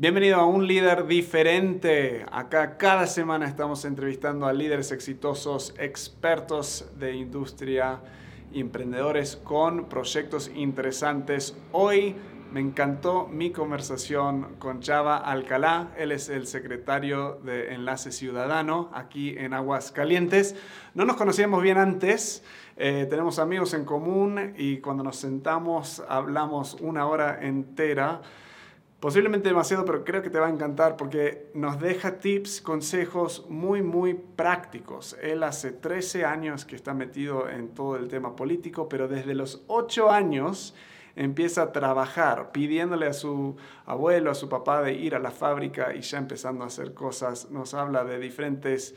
Bienvenido a un líder diferente. Acá cada semana estamos entrevistando a líderes exitosos, expertos de industria, emprendedores con proyectos interesantes. Hoy me encantó mi conversación con Chava Alcalá. Él es el secretario de Enlace Ciudadano aquí en Aguascalientes. No nos conocíamos bien antes. Eh, tenemos amigos en común y cuando nos sentamos hablamos una hora entera Posiblemente demasiado, pero creo que te va a encantar porque nos deja tips, consejos muy, muy prácticos. Él hace 13 años que está metido en todo el tema político, pero desde los 8 años empieza a trabajar, pidiéndole a su abuelo, a su papá de ir a la fábrica y ya empezando a hacer cosas. Nos habla de diferentes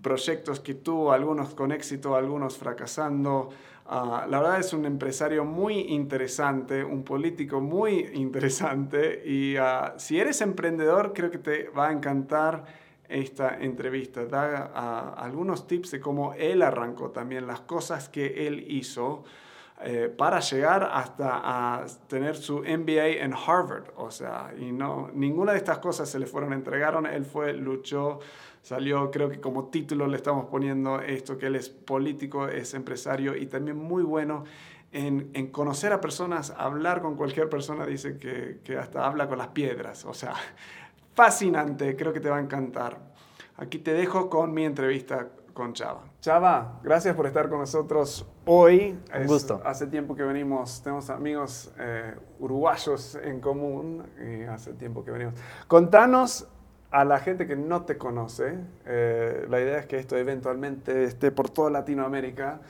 proyectos que tuvo, algunos con éxito, algunos fracasando. Ah, la verdad es un empresario muy interesante, un político muy interesante y ah, si eres emprendedor creo que te va a encantar esta entrevista. Da ah, algunos tips de cómo él arrancó también, las cosas que él hizo. Eh, para llegar hasta a tener su MBA en Harvard. O sea, y no, ninguna de estas cosas se le fueron entregaron. Él fue, luchó, Salió, creo que como título le estamos poniendo esto, que él es político, es empresario y también muy bueno en, en conocer a personas, hablar con cualquier persona, dice que, que hasta habla con las piedras. O sea, fascinante, creo que te va a encantar. Aquí te dejo con mi entrevista con Chava. Chava, gracias por estar con nosotros hoy. Un gusto. hace tiempo que venimos, tenemos amigos eh, uruguayos en común y hace tiempo que venimos. Contanos a la gente que no te conoce, eh, la idea es que esto eventualmente esté por toda Latinoamérica.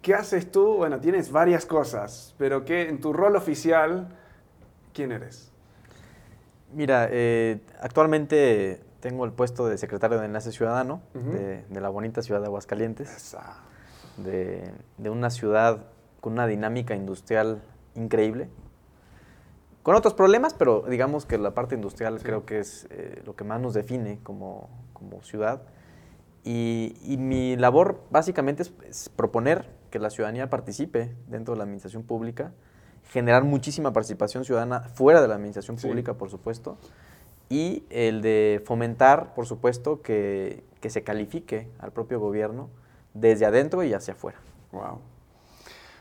¿Qué haces tú? Bueno, tienes varias cosas, pero ¿qué, en tu rol oficial, ¿quién eres? Mira, eh, actualmente tengo el puesto de secretario de Enlace Ciudadano de, la bonita ciudad de Aguascalientes, de, de una ciudad con una dinámica industrial increíble, con otros problemas, pero digamos que la parte industrial creo que es eh, lo que más nos define como, como ciudad. Y, y, mi labor básicamente es, proponer que la ciudadanía participe dentro de la administración pública, generar muchísima participación ciudadana fuera de la administración pública, por supuesto, y el de fomentar, por supuesto, que, que se califique al propio gobierno desde adentro y hacia afuera. Wow.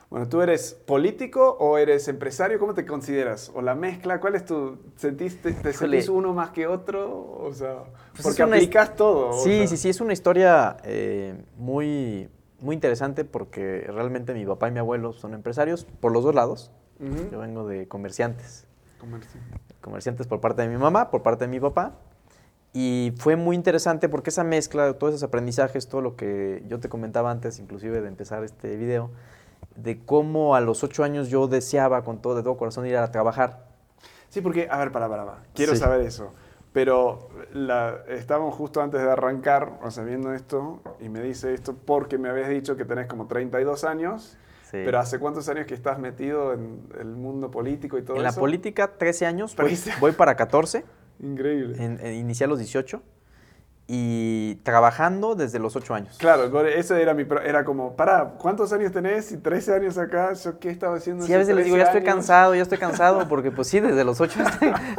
Bueno, ¿tú eres político o eres empresario? ¿Cómo te consideras? ¿O la mezcla? ¿Cuál es tu... ¿Sentiste, ¿Te sentís uno más que otro? O sea, pues porque aplicas todo. Sí, sí, sí, es una historia eh, muy, muy interesante porque realmente mi papá y mi abuelo son empresarios por los dos lados. Yo vengo de comerciantes. Comerciantes por parte de mi mamá, por parte de mi papá. Y fue muy interesante porque esa mezcla, todos esos aprendizajes, todo lo que yo te comentaba antes, inclusive de empezar este video, de cómo a los ocho años yo deseaba con todo, de todo corazón ir a trabajar. Sí, porque, a ver, para, para, para. quiero saber eso. Pero la, estábamos justo antes de arrancar, o sea, viendo esto, y me dice esto porque me habías dicho que tenés como 32 años. Sí. Pero ¿hace cuántos años que estás metido en el mundo político y todo eso? En la política, 13 años, voy, para 14. Increíble. En, en, inicié a los 18 y trabajando desde los ocho años. Claro, eso era mi era como, para, ¿cuántos años tenés? Y 13 años acá, ¿yo qué estaba haciendo? Sí, a veces les digo, ya estoy cansado, ya estoy cansado, porque pues sí, desde los ocho.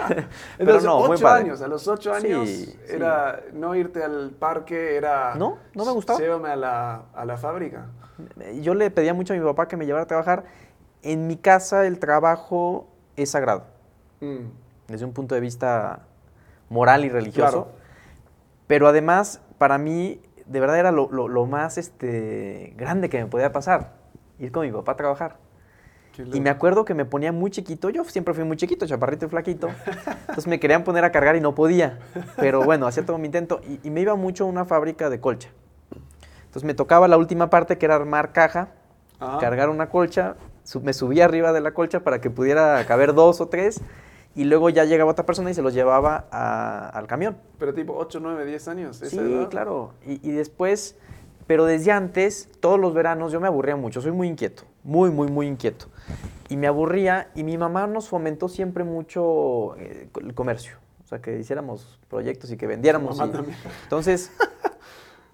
Pero no, muy años, a los ocho años era no irte al parque, era... No, no me gustaba. Llévame a la, a la fábrica. Yo le pedía mucho a mi papá que me llevara a trabajar. En mi casa el trabajo es sagrado. Mm. Desde un punto de vista moral y religioso. Claro pero además, para mí, de verdad era lo, más este, grande que me podía pasar, ir con mi papá a trabajar. Y me acuerdo que me ponía muy chiquito, yo siempre fui muy chiquito, chaparrito y flaquito, entonces me querían poner a cargar y no podía, pero bueno, hacía todo mi intento y, me iba mucho a una fábrica de colcha. Entonces me tocaba la última parte que era armar caja, cargar una colcha, me subía arriba de la colcha para que pudiera caber dos o tres y luego ya llegaba otra persona y se los llevaba al camión. Pero tipo 8, 9, 10 años. sí, claro. Y, después, pero desde antes, todos los veranos yo me aburría mucho, soy muy inquieto, muy, muy, muy inquieto. Y me aburría y mi mamá nos fomentó siempre mucho eh, el comercio. O sea, que hiciéramos proyectos y que vendiéramos. entonces,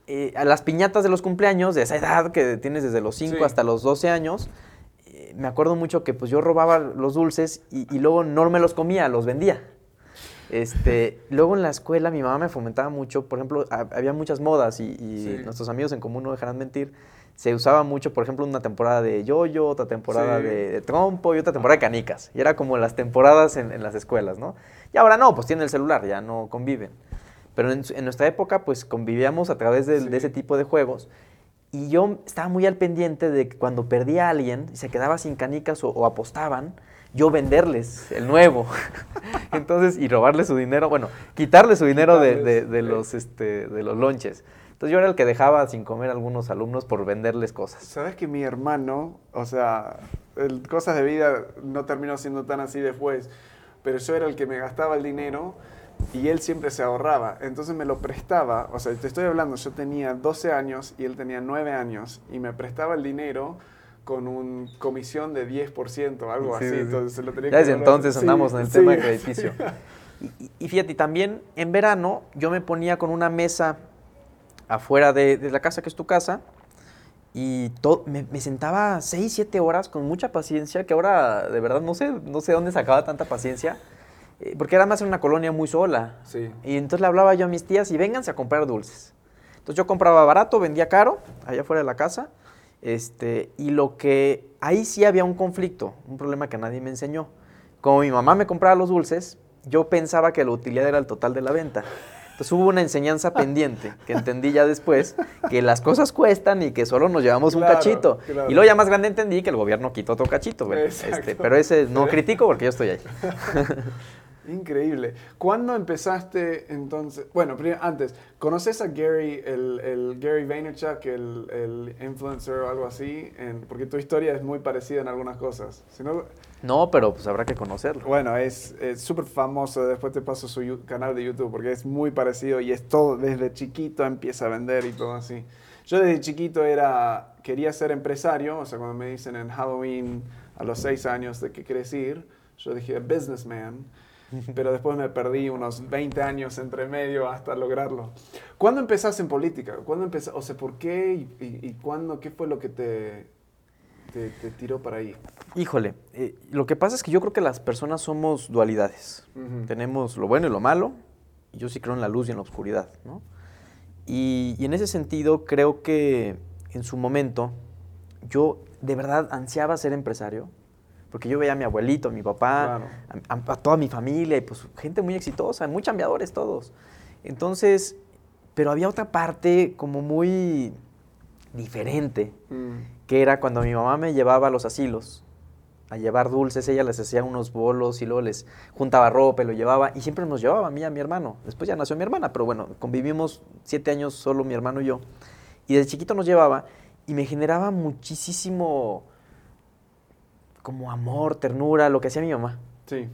eh, a las piñatas de los cumpleaños, de esa edad que tienes desde los 5 hasta los 12 años, me acuerdo mucho que pues yo robaba los dulces y, luego no me los comía, los vendía. Este, luego en la escuela mi mamá me fomentaba mucho, por ejemplo, había muchas modas y, nuestros amigos en común no dejarán mentir. Se usaba mucho, por ejemplo, una temporada de yoyo, otra temporada de, trompo y otra temporada de canicas. Y era como las temporadas en, las escuelas, ¿no? Y ahora no, pues tienen el celular, ya no conviven. Pero en, nuestra época, pues convivíamos a través de, ese tipo de juegos. Y yo estaba muy al pendiente de que cuando perdía a alguien y se quedaba sin canicas o apostaban, yo venderles el nuevo. Entonces, y robarle su dinero, bueno, quitarle su dinero de, los, este, de los lonches. Entonces yo era el que dejaba sin comer a algunos alumnos por venderles cosas. Sabes que mi hermano, o sea, cosas de vida no terminó siendo tan así después, pero yo era el que me gastaba el dinero y él siempre se ahorraba. Entonces me lo prestaba, o sea, te estoy hablando, yo tenía 12 años y él tenía 9 años y me prestaba el dinero con un comisión de 10%, algo así. Entonces lo tenía ya desde entonces andamos en el tema crediticio. Y, fíjate, también en verano yo me ponía con una mesa afuera de, la casa, que es tu casa, y me, sentaba 6, 7 horas con mucha paciencia, que ahora de verdad no sé, no sé dónde sacaba tanta paciencia, porque era más en una colonia muy sola. Sí. Y entonces le hablaba yo a mis tías y vénganse a comprar dulces. Entonces yo compraba barato, vendía caro, allá afuera de la casa, este, y lo que ahí sí había un conflicto, un problema que nadie me enseñó. Como mi mamá me compraba los dulces, yo pensaba que la utilidad era el total de la venta. Entonces hubo una enseñanza pendiente que entendí ya después, que las cosas cuestan y que solo nos llevamos un cachito. Y luego ya más grande entendí que el gobierno quitó otro cachito. Este, pero ese no critico porque yo estoy ahí. Increíble. ¿Cuándo empezaste entonces? Bueno, antes, ¿conoces a Gary, el, Gary Vaynerchuk, el, el, influencer o algo así? porque tu historia es muy parecida en algunas cosas. no, pero pues habrá que conocerlo. Bueno, es súper famoso. Después te paso su canal de YouTube porque es muy parecido y es todo, desde chiquito empieza a vender y todo así. Yo desde chiquito era, quería ser empresario, o sea, cuando me dicen en Halloween a los seis años de qué quieres ir, yo dije businessman pero después me perdí unos 20 años entre medio hasta lograrlo. ¿Cuándo empezaste en política? ¿Cuándo empezaste? O sea, ¿por qué y, cuándo? ¿Qué fue lo que te, te, tiró para ahí? Híjole, eh, lo que pasa es que yo creo que las personas somos dualidades. Tenemos lo bueno y lo malo, y yo sí creo en la luz y en la oscuridad, ¿no? Y, y en ese sentido creo que en su momento yo de verdad ansiaba ser empresario porque yo veía a mi abuelito, a mi papá, a, toda mi familia, y pues gente muy exitosa, muy chambeadores todos. Entonces, pero había otra parte como muy diferente, mm. que era cuando mi mamá me llevaba a los asilos a llevar dulces, ella les hacía unos bolos y luego les juntaba ropa y lo llevaba, y siempre nos llevaba a mí y a mi hermano. Después ya nació mi hermana, pero bueno, convivimos siete años solo mi hermano y yo. Y desde chiquito nos llevaba y me generaba muchísimo como amor, ternura, lo que hacía mi mamá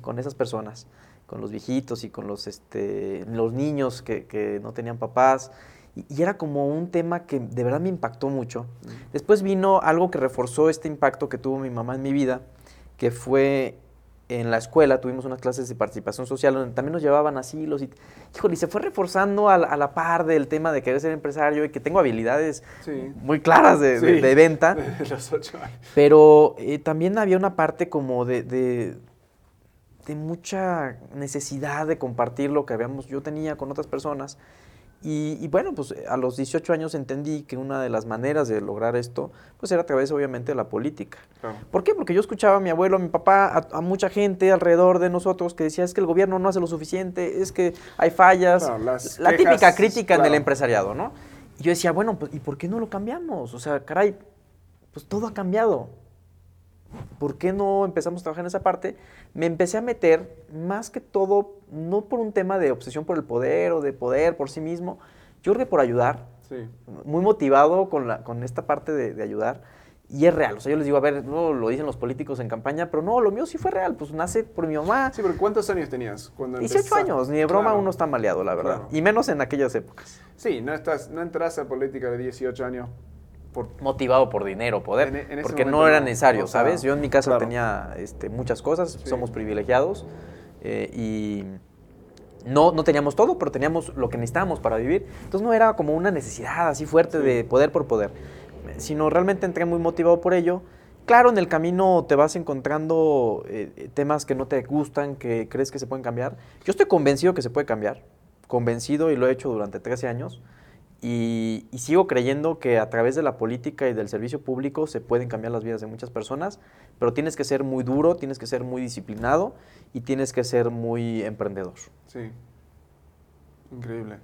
con esas personas, con los viejitos y con los, este, los niños que, no tenían papás. Y, era como un tema que de verdad me impactó mucho. Mm. Después vino algo que reforzó este impacto que tuvo mi mamá en mi vida, que fue en la escuela tuvimos unas clases de participación social donde también nos llevaban asilos y, híjole, y se fue reforzando a la, par del tema de querer ser empresario y que tengo habilidades muy claras de, venta. Pero eh, también había una parte como de, de, de, mucha necesidad de compartir lo que habíamos, yo tenía con otras personas y, bueno, pues a los 18 años entendí que una de las maneras de lograr esto, pues era a través obviamente de la política. ¿Por qué? Porque yo escuchaba a mi abuelo, a mi papá, a, mucha gente alrededor de nosotros que decía es que el gobierno no hace lo suficiente, es que hay fallas, la típica crítica en el empresariado, ¿no? Y yo decía, bueno, pues ¿y por qué no lo cambiamos? O sea, caray, pues todo ha cambiado. ¿Por qué no empezamos a trabajar en esa parte? Me empecé a meter más que todo, no por un tema de obsesión por el poder o de poder por sí mismo, yo creo que por ayudar. Muy motivado con, la, con esta parte de, ayudar. Y es real. O sea, yo les digo, a ver, no lo dicen los políticos en campaña, pero no, lo mío sí fue real. Pues nace por mi mamá. Sí, pero ¿cuántos años tenías cuando 18 años. Ni de broma uno está maleado, la verdad. Y menos en aquellas épocas. Sí, no, estás, no entras a política de 18 años motivado por dinero, poder, porque no era necesario, ¿sabes? Yo en mi casa tenía este, muchas cosas, somos privilegiados eh, y no, no teníamos todo, pero teníamos lo que necesitábamos para vivir. Entonces no era como una necesidad así fuerte de poder por poder, sino realmente entré muy motivado por ello Claro, en el camino te vas encontrando eh, temas que no te gustan, que crees que se pueden cambiar. Yo estoy convencido que se puede cambiar, convencido y lo he hecho durante 13 años. Y, sigo creyendo que a través de la política y del servicio público se pueden cambiar las vidas de muchas personas, pero tienes que ser muy duro, tienes que ser muy disciplinado y tienes que ser muy emprendedor. Sí, increíble.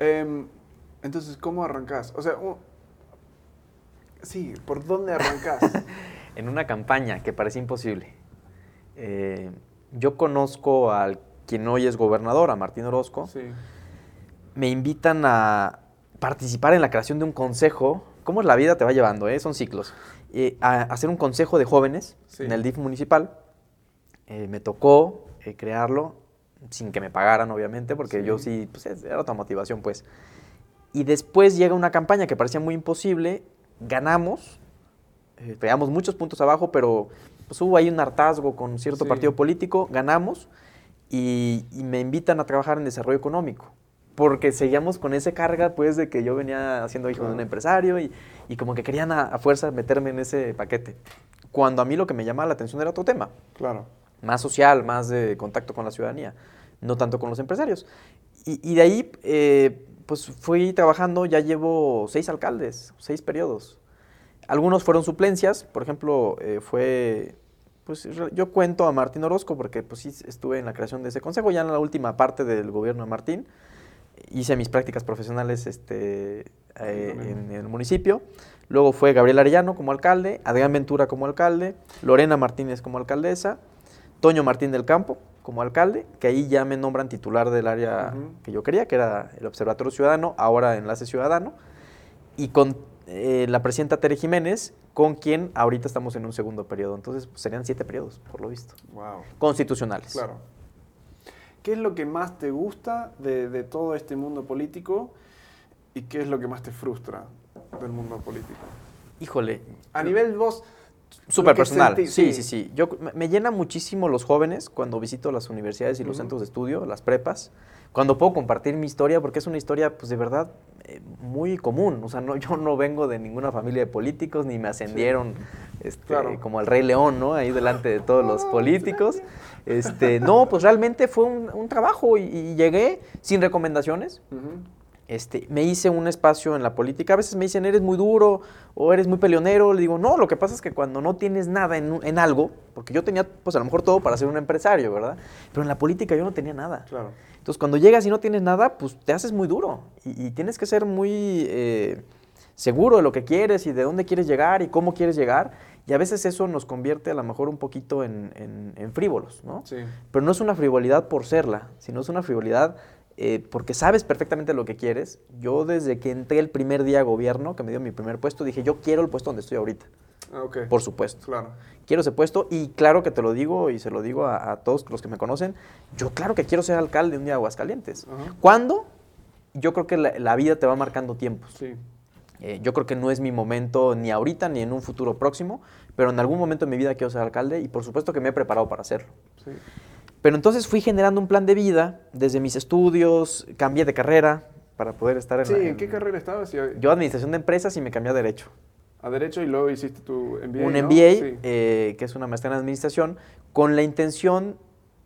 Em, entonces, ¿cómo arrancas? O sea, sí, ¿por dónde arrancas? en una campaña que parece imposible. Eh, yo conozco al quien hoy es gobernador, a Martín Orozco. Sí. Me invitan a, participar en la creación de un consejo, cómo la vida te va llevando, eh? son ciclos, eh, a hacer un consejo de jóvenes en el DIF municipal. Eh, me tocó crearlo sin que me pagaran, obviamente, porque yo sí, pues era otra motivación, pues. Y después llega una campaña que parecía muy imposible, ganamos, pegamos muchos puntos abajo, pero pues, hubo ahí un hartazgo con cierto partido político, ganamos y, y me invitan a trabajar en desarrollo económico porque seguíamos con esa carga, pues, de que yo venía siendo hijo de un empresario y, y como que querían a, fuerza meterme en ese paquete. Cuando a mí lo que me llamaba la atención era otro tema. Claro. Más social, más de contacto con la ciudadanía, no tanto con los empresarios. Y, y de ahí, eh, pues, fui trabajando, ya llevo seis alcaldes, seis periodos. Algunos fueron suplencias, por ejemplo, eh, fue pues yo cuento a Martín Orozco porque pues sí estuve en la creación de ese consejo, ya en la última parte del gobierno de Martín, hice mis prácticas profesionales este, eh, en, el municipio. Luego fue Gabriel Arellano como alcalde, Adrián Ventura como alcalde, Lorena Martínez como alcaldesa, Toño Martín del Campo como alcalde, que ahí ya me nombran titular del área que yo quería, que era el Observatorio Ciudadano, ahora Enlace Ciudadano, y con eh, la presidenta Tere Jiménez, con quien ahorita estamos en un segundo periodo. Entonces pues, serían siete periodos, por lo visto. Wow. Constitucionales. Claro. ¿Qué es lo que más te gusta de, todo este mundo político y qué es lo que más te frustra del mundo político? Híjole. A nivel vos... Súper personal. sí, sí, sí, Yo, me llena muchísimo los jóvenes cuando visito las universidades y los centros de estudio, las prepas, cuando puedo compartir mi historia, porque es una historia, pues de verdad, eh, muy común. O sea, no, yo no vengo de ninguna familia de políticos, ni me ascendieron este, como el Rey León, ¿no? Ahí delante de todos los políticos. Este, no, pues realmente fue un, trabajo y, llegué sin recomendaciones. Este, me hice un espacio en la política. A veces me dicen, eres muy duro o eres muy peleonero. Le digo, no, lo que pasa es que cuando no tienes nada en, en, algo, porque yo tenía, pues a lo mejor todo para ser un empresario, ¿verdad? Pero en la política yo no tenía nada. Claro. Entonces, cuando llegas y no tienes nada, pues te haces muy duro y, tienes que ser muy eh, seguro de lo que quieres y de dónde quieres llegar y cómo quieres llegar. Y a veces eso nos convierte a lo mejor un poquito en, frívolos, ¿no? Sí. Pero no es una frivolidad por serla, sino es una frivolidad eh, porque sabes perfectamente lo que quieres. Yo desde que entré el primer día a gobierno, que me dio mi primer puesto, dije, yo quiero el puesto donde estoy ahorita. Ah, okay. Por supuesto. Claro. Quiero ese puesto y claro que te lo digo y se lo digo a, todos los que me conocen, yo claro que quiero ser alcalde un día de Aguascalientes. ¿Cuándo? Yo creo que la, vida te va marcando tiempos. Sí. Eh, yo creo que no es mi momento ni ahorita ni en un futuro próximo, pero en algún momento de mi vida quiero ser alcalde y por supuesto que me he preparado para hacerlo. Sí. Pero entonces fui generando un plan de vida desde mis estudios, cambié de carrera para poder estar en... Sí, ¿en qué carrera estabas? Yo administración de empresas y me cambié a derecho a Derecho y luego hiciste tu MBA. Un MBA, eh, que es una maestría en Administración, con la intención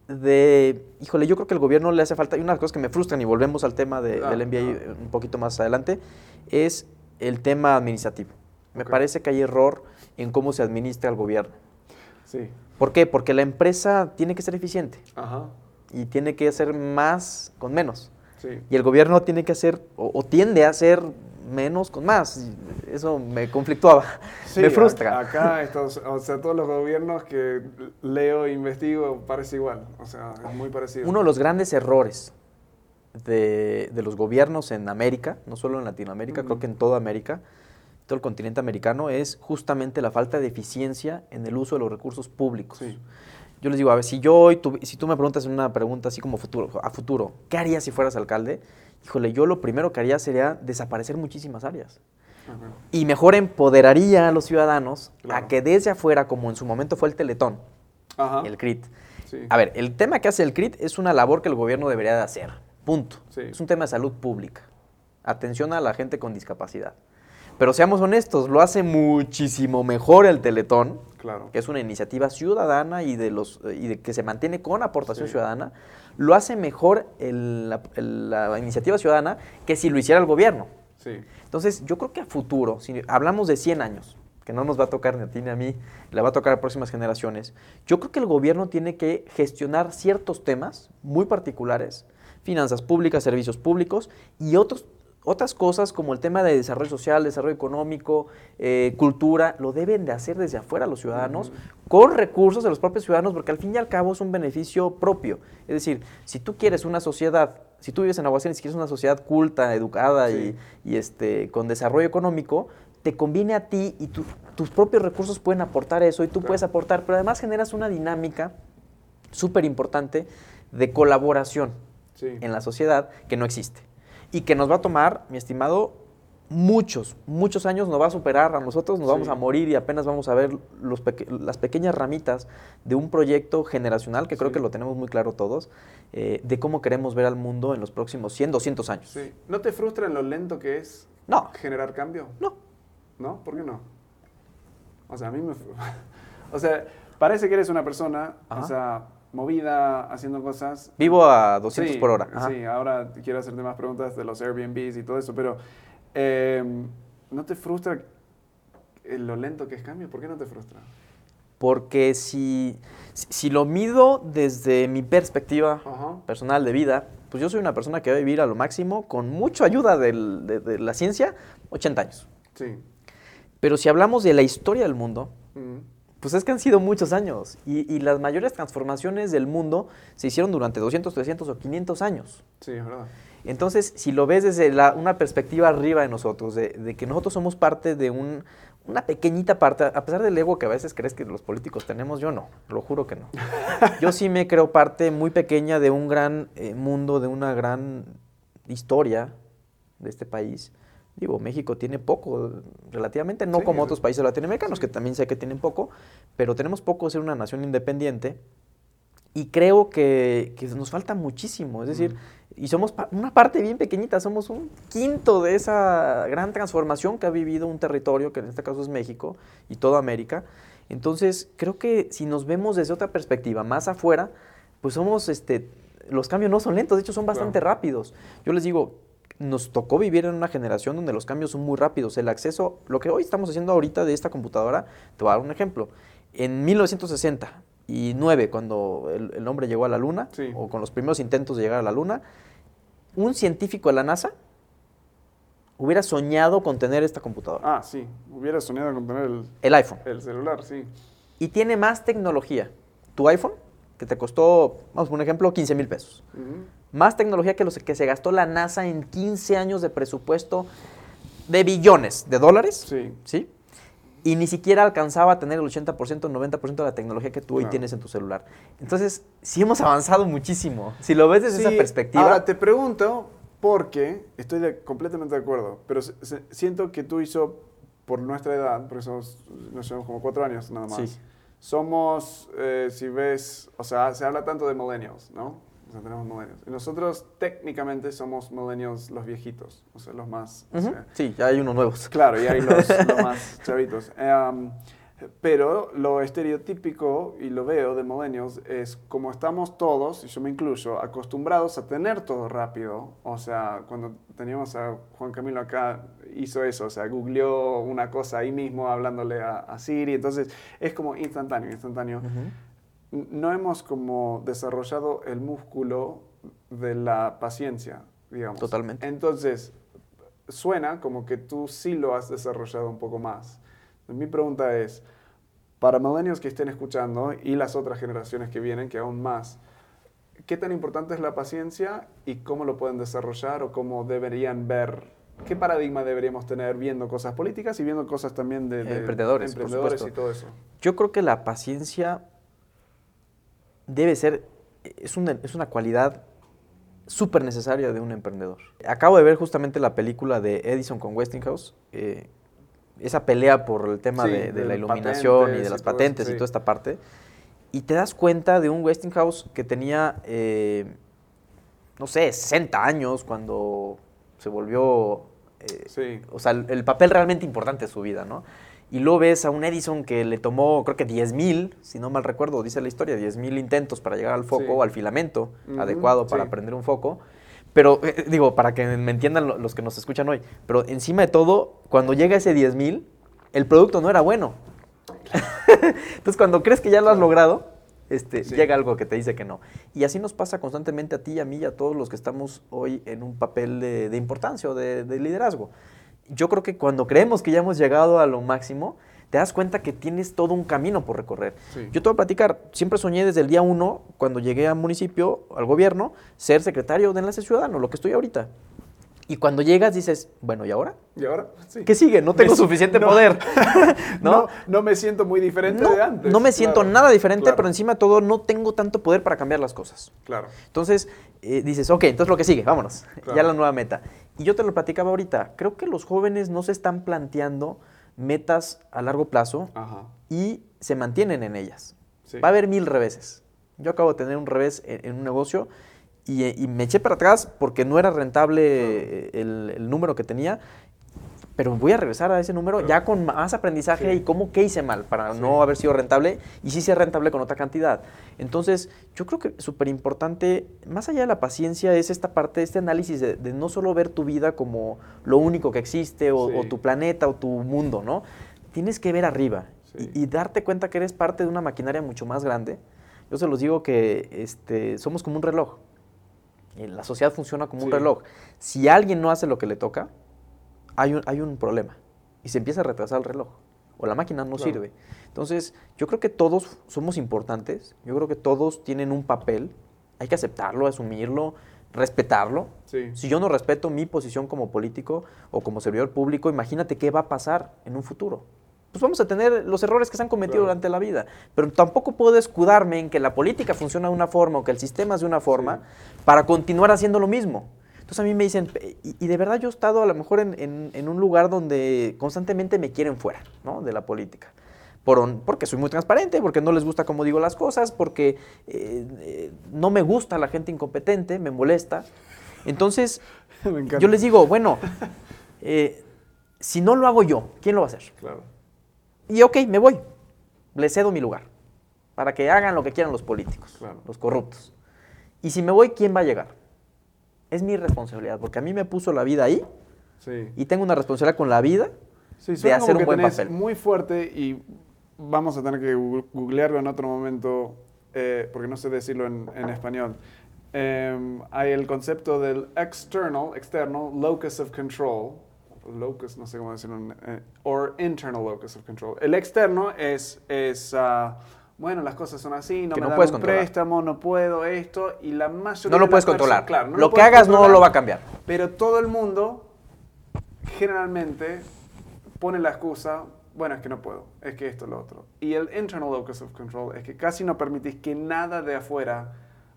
de, híjole, yo creo que el gobierno le hace falta, y una de las cosas que me frustran, y volvemos al tema de, del MBA un poquito más adelante, es el tema administrativo. Me parece que hay error en cómo se administra el gobierno. Sí. ¿Por qué? Porque la empresa tiene que ser eficiente. Ajá. Y tiene que hacer más con menos. Sí. Y el gobierno tiene que hacer, o tiende a hacer menos con más. Eso me conflictuaba, me frustra. Acá, estos, o sea, todos los gobiernos que leo e investigo parece igual, o sea, es muy parecido. Uno de los grandes errores de, de los gobiernos en América, no solo en Latinoamérica, creo que en toda América, todo el continente americano, es justamente la falta de eficiencia en el uso de los recursos públicos. Yo les digo, a ver, si yo hoy, si tú me preguntas una pregunta así como futuro, a futuro, ¿qué harías si fueras alcalde? híjole, yo lo primero que haría sería desaparecer muchísimas áreas. Y mejor empoderaría a los ciudadanos a que desde afuera, como en su momento fue el Teletón, el CRIT. A ver, el tema que hace el CRIT es una labor que el gobierno debería de hacer. Punto. Es un tema de salud pública. Atención a la gente con discapacidad. Pero seamos honestos, lo hace muchísimo mejor el Teletón, claro. que es una iniciativa ciudadana y de los y de que se mantiene con aportación ciudadana, lo hace mejor la, la, iniciativa ciudadana que si lo hiciera el gobierno. Sí. Entonces, yo creo que a futuro, si hablamos de 100 años, que no nos va a tocar ni a ti ni a mí, le va a tocar a próximas generaciones, yo creo que el gobierno tiene que gestionar ciertos temas muy particulares, finanzas públicas, servicios públicos y otros otras cosas como el tema de desarrollo social, desarrollo económico, eh, cultura, lo deben de hacer desde afuera los ciudadanos, con recursos de los propios ciudadanos, porque al fin y al cabo es un beneficio propio. Es decir, si tú quieres una sociedad, si tú vives en Aguascalientes y quieres una sociedad culta, educada y, este, con desarrollo económico, te conviene a ti y tus propios recursos pueden aportar eso y tú puedes aportar, pero además generas una dinámica súper importante de colaboración en la sociedad que no existe y que nos va a tomar, mi estimado, muchos, muchos años nos va a superar a nosotros, nos vamos a morir y apenas vamos a ver los las pequeñas ramitas de un proyecto generacional, que creo que lo tenemos muy claro todos, eh, de cómo queremos ver al mundo en los próximos 100, 200 años. ¿No te frustra lo lento que es no. generar cambio? No. ¿No? ¿Por qué no? O sea, a mí me... o sea, parece que eres una persona, o sea, movida, haciendo cosas. Vivo a 200 por hora. Sí, ahora quiero hacerte más preguntas de los Airbnbs y todo eso, pero em, ¿no te frustra lo lento que es cambio? ¿Por qué no te frustra? Porque si, si lo mido desde mi perspectiva personal de vida, pues yo soy una persona que va a vivir a lo máximo con mucha ayuda de, la ciencia, 80 años. Sí. Pero si hablamos de la historia del mundo, pues es que han sido muchos años y, las mayores transformaciones del mundo se hicieron durante 200, 300 o 500 años. Sí, es verdad. Entonces, si lo ves desde una perspectiva arriba de nosotros, de, que nosotros somos parte de una pequeñita parte, a pesar del ego que a veces crees que los políticos tenemos, yo no, lo juro que no. Yo sí me creo parte muy pequeña de un gran eh, mundo, de una gran historia de este país Digo, México tiene poco, relativamente, no como otros países latinoamericanos, que también sé que tienen poco, pero tenemos poco de ser una nación independiente y creo que, nos falta muchísimo. Es decir, y somos una parte bien pequeñita, somos un quinto de esa gran transformación que ha vivido un territorio, que en este caso es México y toda América. Entonces, creo que si nos vemos desde otra perspectiva, más afuera, pues somos, este, los cambios no son lentos, de hecho son bastante rápidos. Yo les digo, nos tocó vivir en una generación donde los cambios son muy rápidos. El acceso, lo que hoy estamos haciendo ahorita de esta computadora, te voy a dar un ejemplo. En 1969, cuando el, hombre llegó a la Luna, o con los primeros intentos de llegar a la Luna, un científico de la NASA hubiera soñado con tener esta computadora. Ah, sí, hubiera soñado con tener el, el iPhone. El celular, sí. Y tiene más tecnología. Tu iPhone, que te costó, vamos por un ejemplo, 15 mil pesos. Más tecnología que los que se gastó la NASA en 15 años de presupuesto de billones de dólares. Sí. ¿Sí? Y ni siquiera alcanzaba a tener el 80%, 90% de la tecnología que tú hoy tienes en tu celular. Entonces, sí hemos avanzado muchísimo. Si lo ves desde esa perspectiva. Ahora te pregunto, porque estoy completamente de acuerdo, pero siento que tú hizo, por nuestra edad, porque somos, llevamos como cuatro años nada más. Sí. Somos, eh, si ves, o sea, se habla tanto de millennials, ¿no? tenemos millennials. Y nosotros técnicamente somos millennials los viejitos, o sea, los más... sí, ya hay unos nuevos. Claro, ya hay los, más chavitos. Em, pero lo estereotípico, y lo veo de millennials, es como estamos todos, y yo me incluyo, acostumbrados a tener todo rápido. O sea, cuando teníamos a Juan Camilo acá, hizo eso, o sea, googleó una cosa ahí mismo hablándole a, Siri. Entonces, es como instantáneo, instantáneo no hemos como desarrollado el músculo de la paciencia, digamos. Totalmente. Entonces, suena como que tú sí lo has desarrollado un poco más. Mi pregunta es, para milenios que estén escuchando y las otras generaciones que vienen, que aún más, ¿qué tan importante es la paciencia y cómo lo pueden desarrollar o cómo deberían ver? ¿Qué paradigma deberíamos tener viendo cosas políticas y viendo cosas también de, emprendedores, emprendedores y todo eso? Yo creo que la paciencia debe ser, es una, es una cualidad súper necesaria de un emprendedor. Acabo de ver justamente la película de Edison con Westinghouse, eh, esa pelea por el tema de, la iluminación y de las patentes y toda esta parte, y te das cuenta de un Westinghouse que tenía, eh, no sé, 60 años cuando se volvió eh, o sea, el, papel realmente importante de su vida, ¿no? Y luego ves a un Edison que le tomó, creo que 10.000, si no mal recuerdo, dice la historia, 10.000 intentos para llegar al foco, o al filamento adecuado para prender un foco. Pero, eh, digo, para que me entiendan los que nos escuchan hoy, pero encima de todo, cuando llega ese 10.000, el producto no era bueno. Entonces, cuando crees que ya lo has logrado, este, llega algo que te dice que no. Y así nos pasa constantemente a ti, a mí y a todos los que estamos hoy en un papel de, importancia o de, liderazgo. Yo creo que cuando creemos que ya hemos llegado a lo máximo, te das cuenta que tienes todo un camino por recorrer. Yo te voy a platicar, siempre soñé desde el día uno, cuando llegué al municipio, al gobierno, ser secretario de Enlace Ciudadano, lo que estoy ahorita. Y cuando llegas dices, bueno, ¿y ahora? ¿Y ahora? ¿Qué sigue? No tengo suficiente poder. ¿no? ¿no? me siento muy diferente de antes. No me siento nada diferente, pero encima de todo no tengo tanto poder para cambiar las cosas. Claro. Entonces eh, dices, ok, entonces lo que sigue, vámonos. Ya la nueva meta. Y yo te lo platicaba ahorita. Creo que los jóvenes no se están planteando metas a largo plazo y se mantienen en ellas. Va a haber mil reveses. Yo acabo de tener un revés en un negocio y, me eché para atrás porque no era rentable el, número que tenía. Pero voy a regresar a ese número ya con más aprendizaje y cómo qué hice mal para no haber sido rentable y sí ser rentable con otra cantidad. Entonces, yo creo que súper importante, más allá de la paciencia, es esta parte, este análisis de, no solo ver tu vida como lo único que existe o, tu planeta o tu mundo, ¿no? Tienes que ver arriba y, y, darte cuenta que eres parte de una maquinaria mucho más grande. Yo se los digo que este, somos como un reloj. La sociedad funciona como un reloj. Si alguien no hace lo que le toca, hay un, hay un problema y se empieza a retrasar el reloj o la máquina no sirve. Entonces, yo creo que todos somos importantes, yo creo que todos tienen un papel, hay que aceptarlo, asumirlo, respetarlo. Si yo no respeto mi posición como político o como servidor público, imagínate qué va a pasar en un futuro pues vamos a tener los errores que se han cometido durante la vida. Pero tampoco puedo escudarme en que la política funciona de una forma o que el sistema es de una forma para continuar haciendo lo mismo. Entonces a mí me dicen, y, de verdad yo he estado a lo mejor en, un lugar donde constantemente me quieren fuera ¿no? de la política. Por, porque soy muy transparente, porque no les gusta cómo digo las cosas, porque eh, eh, no me gusta la gente incompetente, me molesta. Entonces, yo les digo, bueno, eh, si no lo hago yo, ¿quién lo va a hacer? Claro. Y ok, me voy. Le cedo mi lugar. Para que hagan lo que quieran los políticos, los corruptos. Y si me voy, ¿quién va a llegar? Es mi responsabilidad, porque a mí me puso la vida ahí. Y tengo una responsabilidad con la vida de hacer un buen papel. Muy fuerte y vamos a tener que googlearlo en otro momento, eh, porque no sé decirlo en, español. Em, hay el concepto del external, externo, locus of control, locus, no sé cómo decirlo, eh, or internal locus of control. El externo es, es uh, bueno, las cosas son así, no me dan un préstamo, no puedo esto, y la mayoría No lo puedes controlar. Claro, lo, que hagas no lo va a cambiar. Pero todo el mundo generalmente pone la excusa, bueno, es que no puedo, es que esto, lo otro. Y el internal locus of control es que casi no permitís que nada de afuera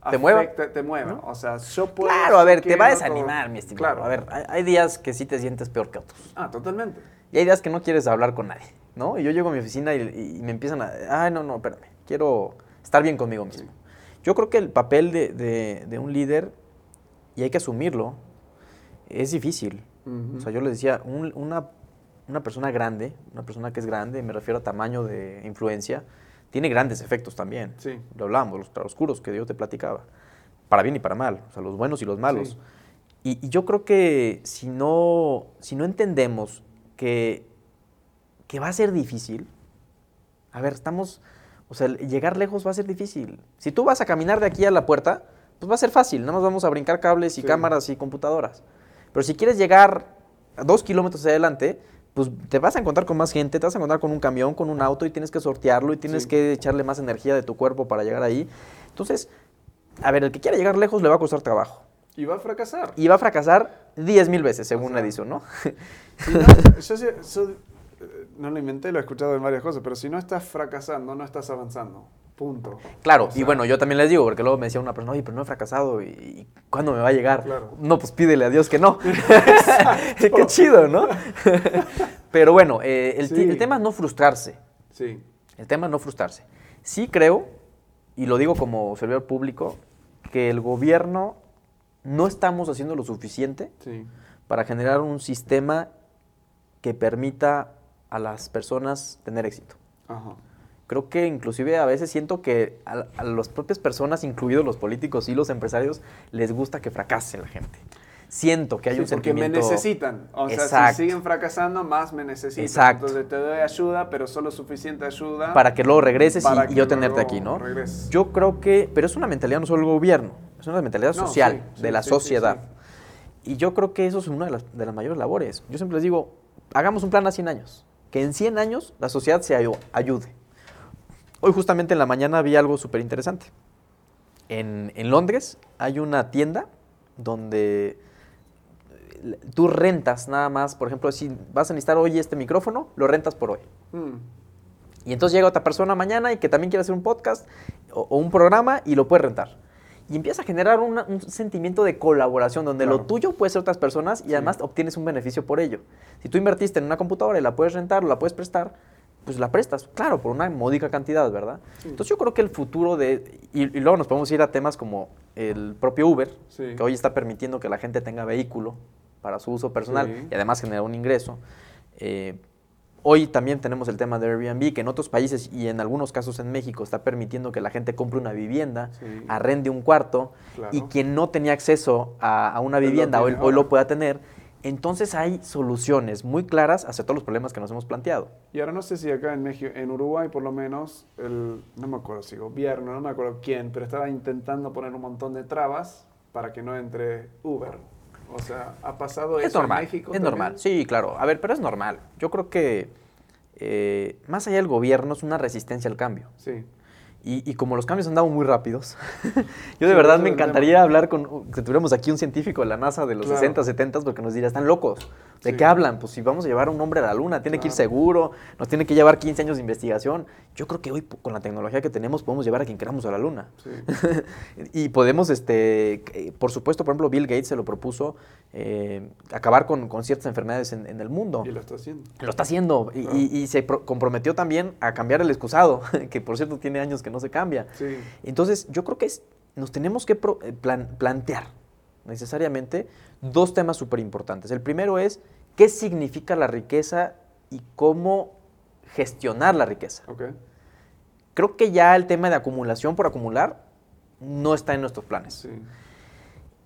te mueva. Te, mueva. O sea, yo puedo. Claro, a ver, te va a desanimar, mi estimado. Claro. A ver, hay, días que sí te sientes peor que otros. Ah, totalmente. Y hay días que no quieres hablar con nadie, ¿no? Y yo llego a mi oficina y, me empiezan a. Ay, no, no, espérame. Quiero estar bien conmigo mismo. Yo creo que el papel de, un líder, y hay que asumirlo, es difícil. O sea, yo les decía, una, una persona grande, una persona que es grande, me refiero a tamaño de influencia, tiene grandes efectos también. Sí. Lo hablábamos, los claroscuros que yo te platicaba. Para bien y para mal, o sea, los buenos y los malos. Y, yo creo que si no, si no entendemos que, que va a ser difícil, a ver, estamos, o sea, llegar lejos va a ser difícil. Si tú vas a caminar de aquí a la puerta, pues va a ser fácil, nada más vamos a brincar cables y cámaras y computadoras. Pero si quieres llegar a dos kilómetros adelante, pues te vas a encontrar con más gente, te vas a encontrar con un camión, con un auto y tienes que sortearlo y tienes que echarle más energía de tu cuerpo para llegar ahí. Entonces, a ver, el que quiera llegar lejos le va a costar trabajo. Y va a fracasar. Y va a fracasar 10 mil veces, según Edison, ¿no? yo, eh, no lo inventé, lo he escuchado en varias cosas, pero si no estás fracasando, no estás avanzando. Punto. Claro, y bueno, yo también les digo, porque luego me decía una persona, oye, pero no he fracasado, ¿y, cuándo me va a llegar? No, pues pídele a Dios que no. Qué chido, ¿no? pero bueno, eh, el, tema es no frustrarse. Sí. El tema es no frustrarse. Sí creo, y lo digo como servidor público, que el gobierno no estamos haciendo lo suficiente para generar un sistema que permita a las personas tener éxito. Creo que inclusive a veces siento que a, a las propias personas, incluidos los políticos y los empresarios, les gusta que fracase la gente siento que hay un sentimiento... Porque me necesitan. O sea, si siguen fracasando, más me necesitan. Exacto. Entonces te doy ayuda, pero solo suficiente ayuda... Para que luego regreses y, yo tenerte aquí, ¿no? Yo creo que... Pero es una mentalidad no solo del gobierno, es una mentalidad social, de la sociedad. Y yo creo que eso es una de las, de las mayores labores. Yo siempre les digo, hagamos un plan a 100 años. Que en 100 años la sociedad se ayude. Hoy justamente en la mañana vi algo súper interesante. En, en Londres hay una tienda donde tú rentas nada más, por ejemplo, si vas a necesitar hoy este micrófono, lo rentas por hoy. Mm. Y entonces llega otra persona mañana y que también quiere hacer un podcast o, un programa y lo puede rentar. Y empieza a generar un sentimiento de colaboración donde lo tuyo puede ser otras personas y además obtienes un beneficio por ello. Si tú invertiste en una computadora y la puedes rentar o la puedes prestar, pues la prestas, claro, por una módica cantidad, ¿verdad? Entonces yo creo que el futuro de, y, luego nos podemos ir a temas como el propio Uber, que hoy está permitiendo que la gente tenga vehículo para su uso personal y además generar un ingreso. Eh, hoy también tenemos el tema de Airbnb, que en otros países y en algunos casos en México está permitiendo que la gente compre una vivienda, arrende un cuarto y quien no tenía acceso a, una vivienda hoy, hoy, lo pueda tener. Entonces hay soluciones muy claras hacia todos los problemas que nos hemos planteado. Y ahora no sé si acá en México, en Uruguay por lo menos, el, no me acuerdo si gobierno, no me acuerdo quién, pero estaba intentando poner un montón de trabas para que no entre Uber. O sea, ¿ha pasado es eso normal, en México? Es normal, sí, claro. A ver, pero es normal. Yo creo que eh, más allá del gobierno es una resistencia al cambio. Sí. Y, como los cambios han dado muy rápidos, yo de verdad me encantaría hablar con, que tuviéramos aquí un científico de la NASA de los 60, 70, porque nos diría, están locos. ¿De qué hablan? Pues si vamos a llevar a un hombre a la luna, tiene que ir seguro, nos tiene que llevar 15 años de investigación. Yo creo que hoy con la tecnología que tenemos podemos llevar a quien queramos a la luna. y podemos, este, por supuesto, por ejemplo, Bill Gates se lo propuso eh, acabar con, ciertas enfermedades en, el mundo. Y lo está haciendo. Lo está haciendo. Y, se comprometió también a cambiar el excusado, que por cierto tiene años que no se cambia. Entonces, yo creo que nos tenemos que eh, plantear necesariamente dos temas súper importantes. El primero es qué significa la riqueza y cómo gestionar la riqueza. Creo que ya el tema de acumulación por acumular no está en nuestros planes. Sí.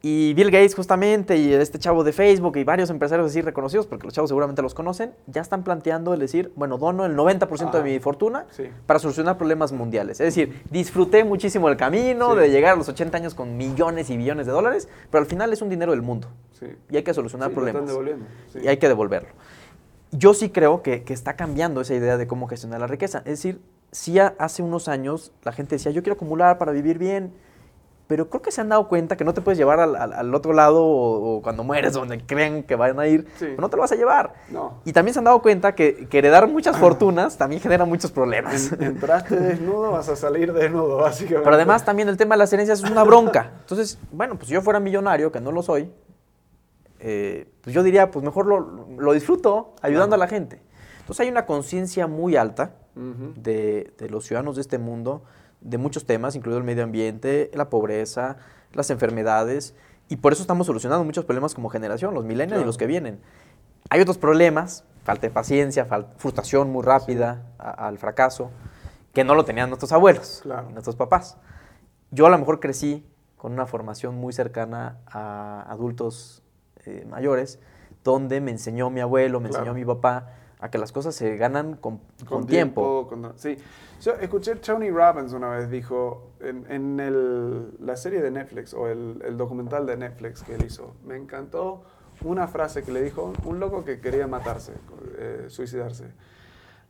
Y Bill Gates justamente y este chavo de Facebook y varios empresarios así reconocidos, porque los chavos seguramente los conocen, ya están planteando el decir, bueno, dono el 90% de mi fortuna para solucionar problemas mundiales. Es decir, disfruté muchísimo el camino de llegar a los 80 años con millones y billones de dólares, pero al final es un dinero del mundo. Y hay que solucionar problemas. Y hay que devolverlo. Yo sí creo que, que está cambiando esa idea de cómo gestionar la riqueza. Es decir, si hace unos años la gente decía, yo quiero acumular para vivir bien, pero creo que se han dado cuenta que no te puedes llevar al, otro lado o, cuando mueres, donde creen que van a ir, no te lo vas a llevar. Y también se han dado cuenta que, heredar muchas fortunas también genera muchos problemas. entraste desnudo, vas a salir desnudo, básicamente. Pero además también el tema de las herencias es una bronca. Entonces, bueno, pues si yo fuera millonario, que no lo soy, eh, pues yo diría, pues mejor lo, disfruto ayudando a la gente. Entonces hay una conciencia muy alta de, de los ciudadanos de este mundo de muchos temas, incluido el medio ambiente, la pobreza, las enfermedades, y por eso estamos solucionando muchos problemas como generación, los milenios y los que vienen. Hay otros problemas, falta de paciencia, frustración muy rápida al fracaso, que no lo tenían nuestros abuelos, nuestros papás. Yo a lo mejor crecí con una formación muy cercana a adultos eh, mayores, donde me enseñó mi abuelo, me enseñó mi papá a que las cosas se ganan con, tiempo. sí, yo escuché Tony Robbins una vez, dijo, en, el, la serie de Netflix o el, el, documental de Netflix que él hizo, me encantó una frase que le dijo un loco que quería matarse, eh, suicidarse.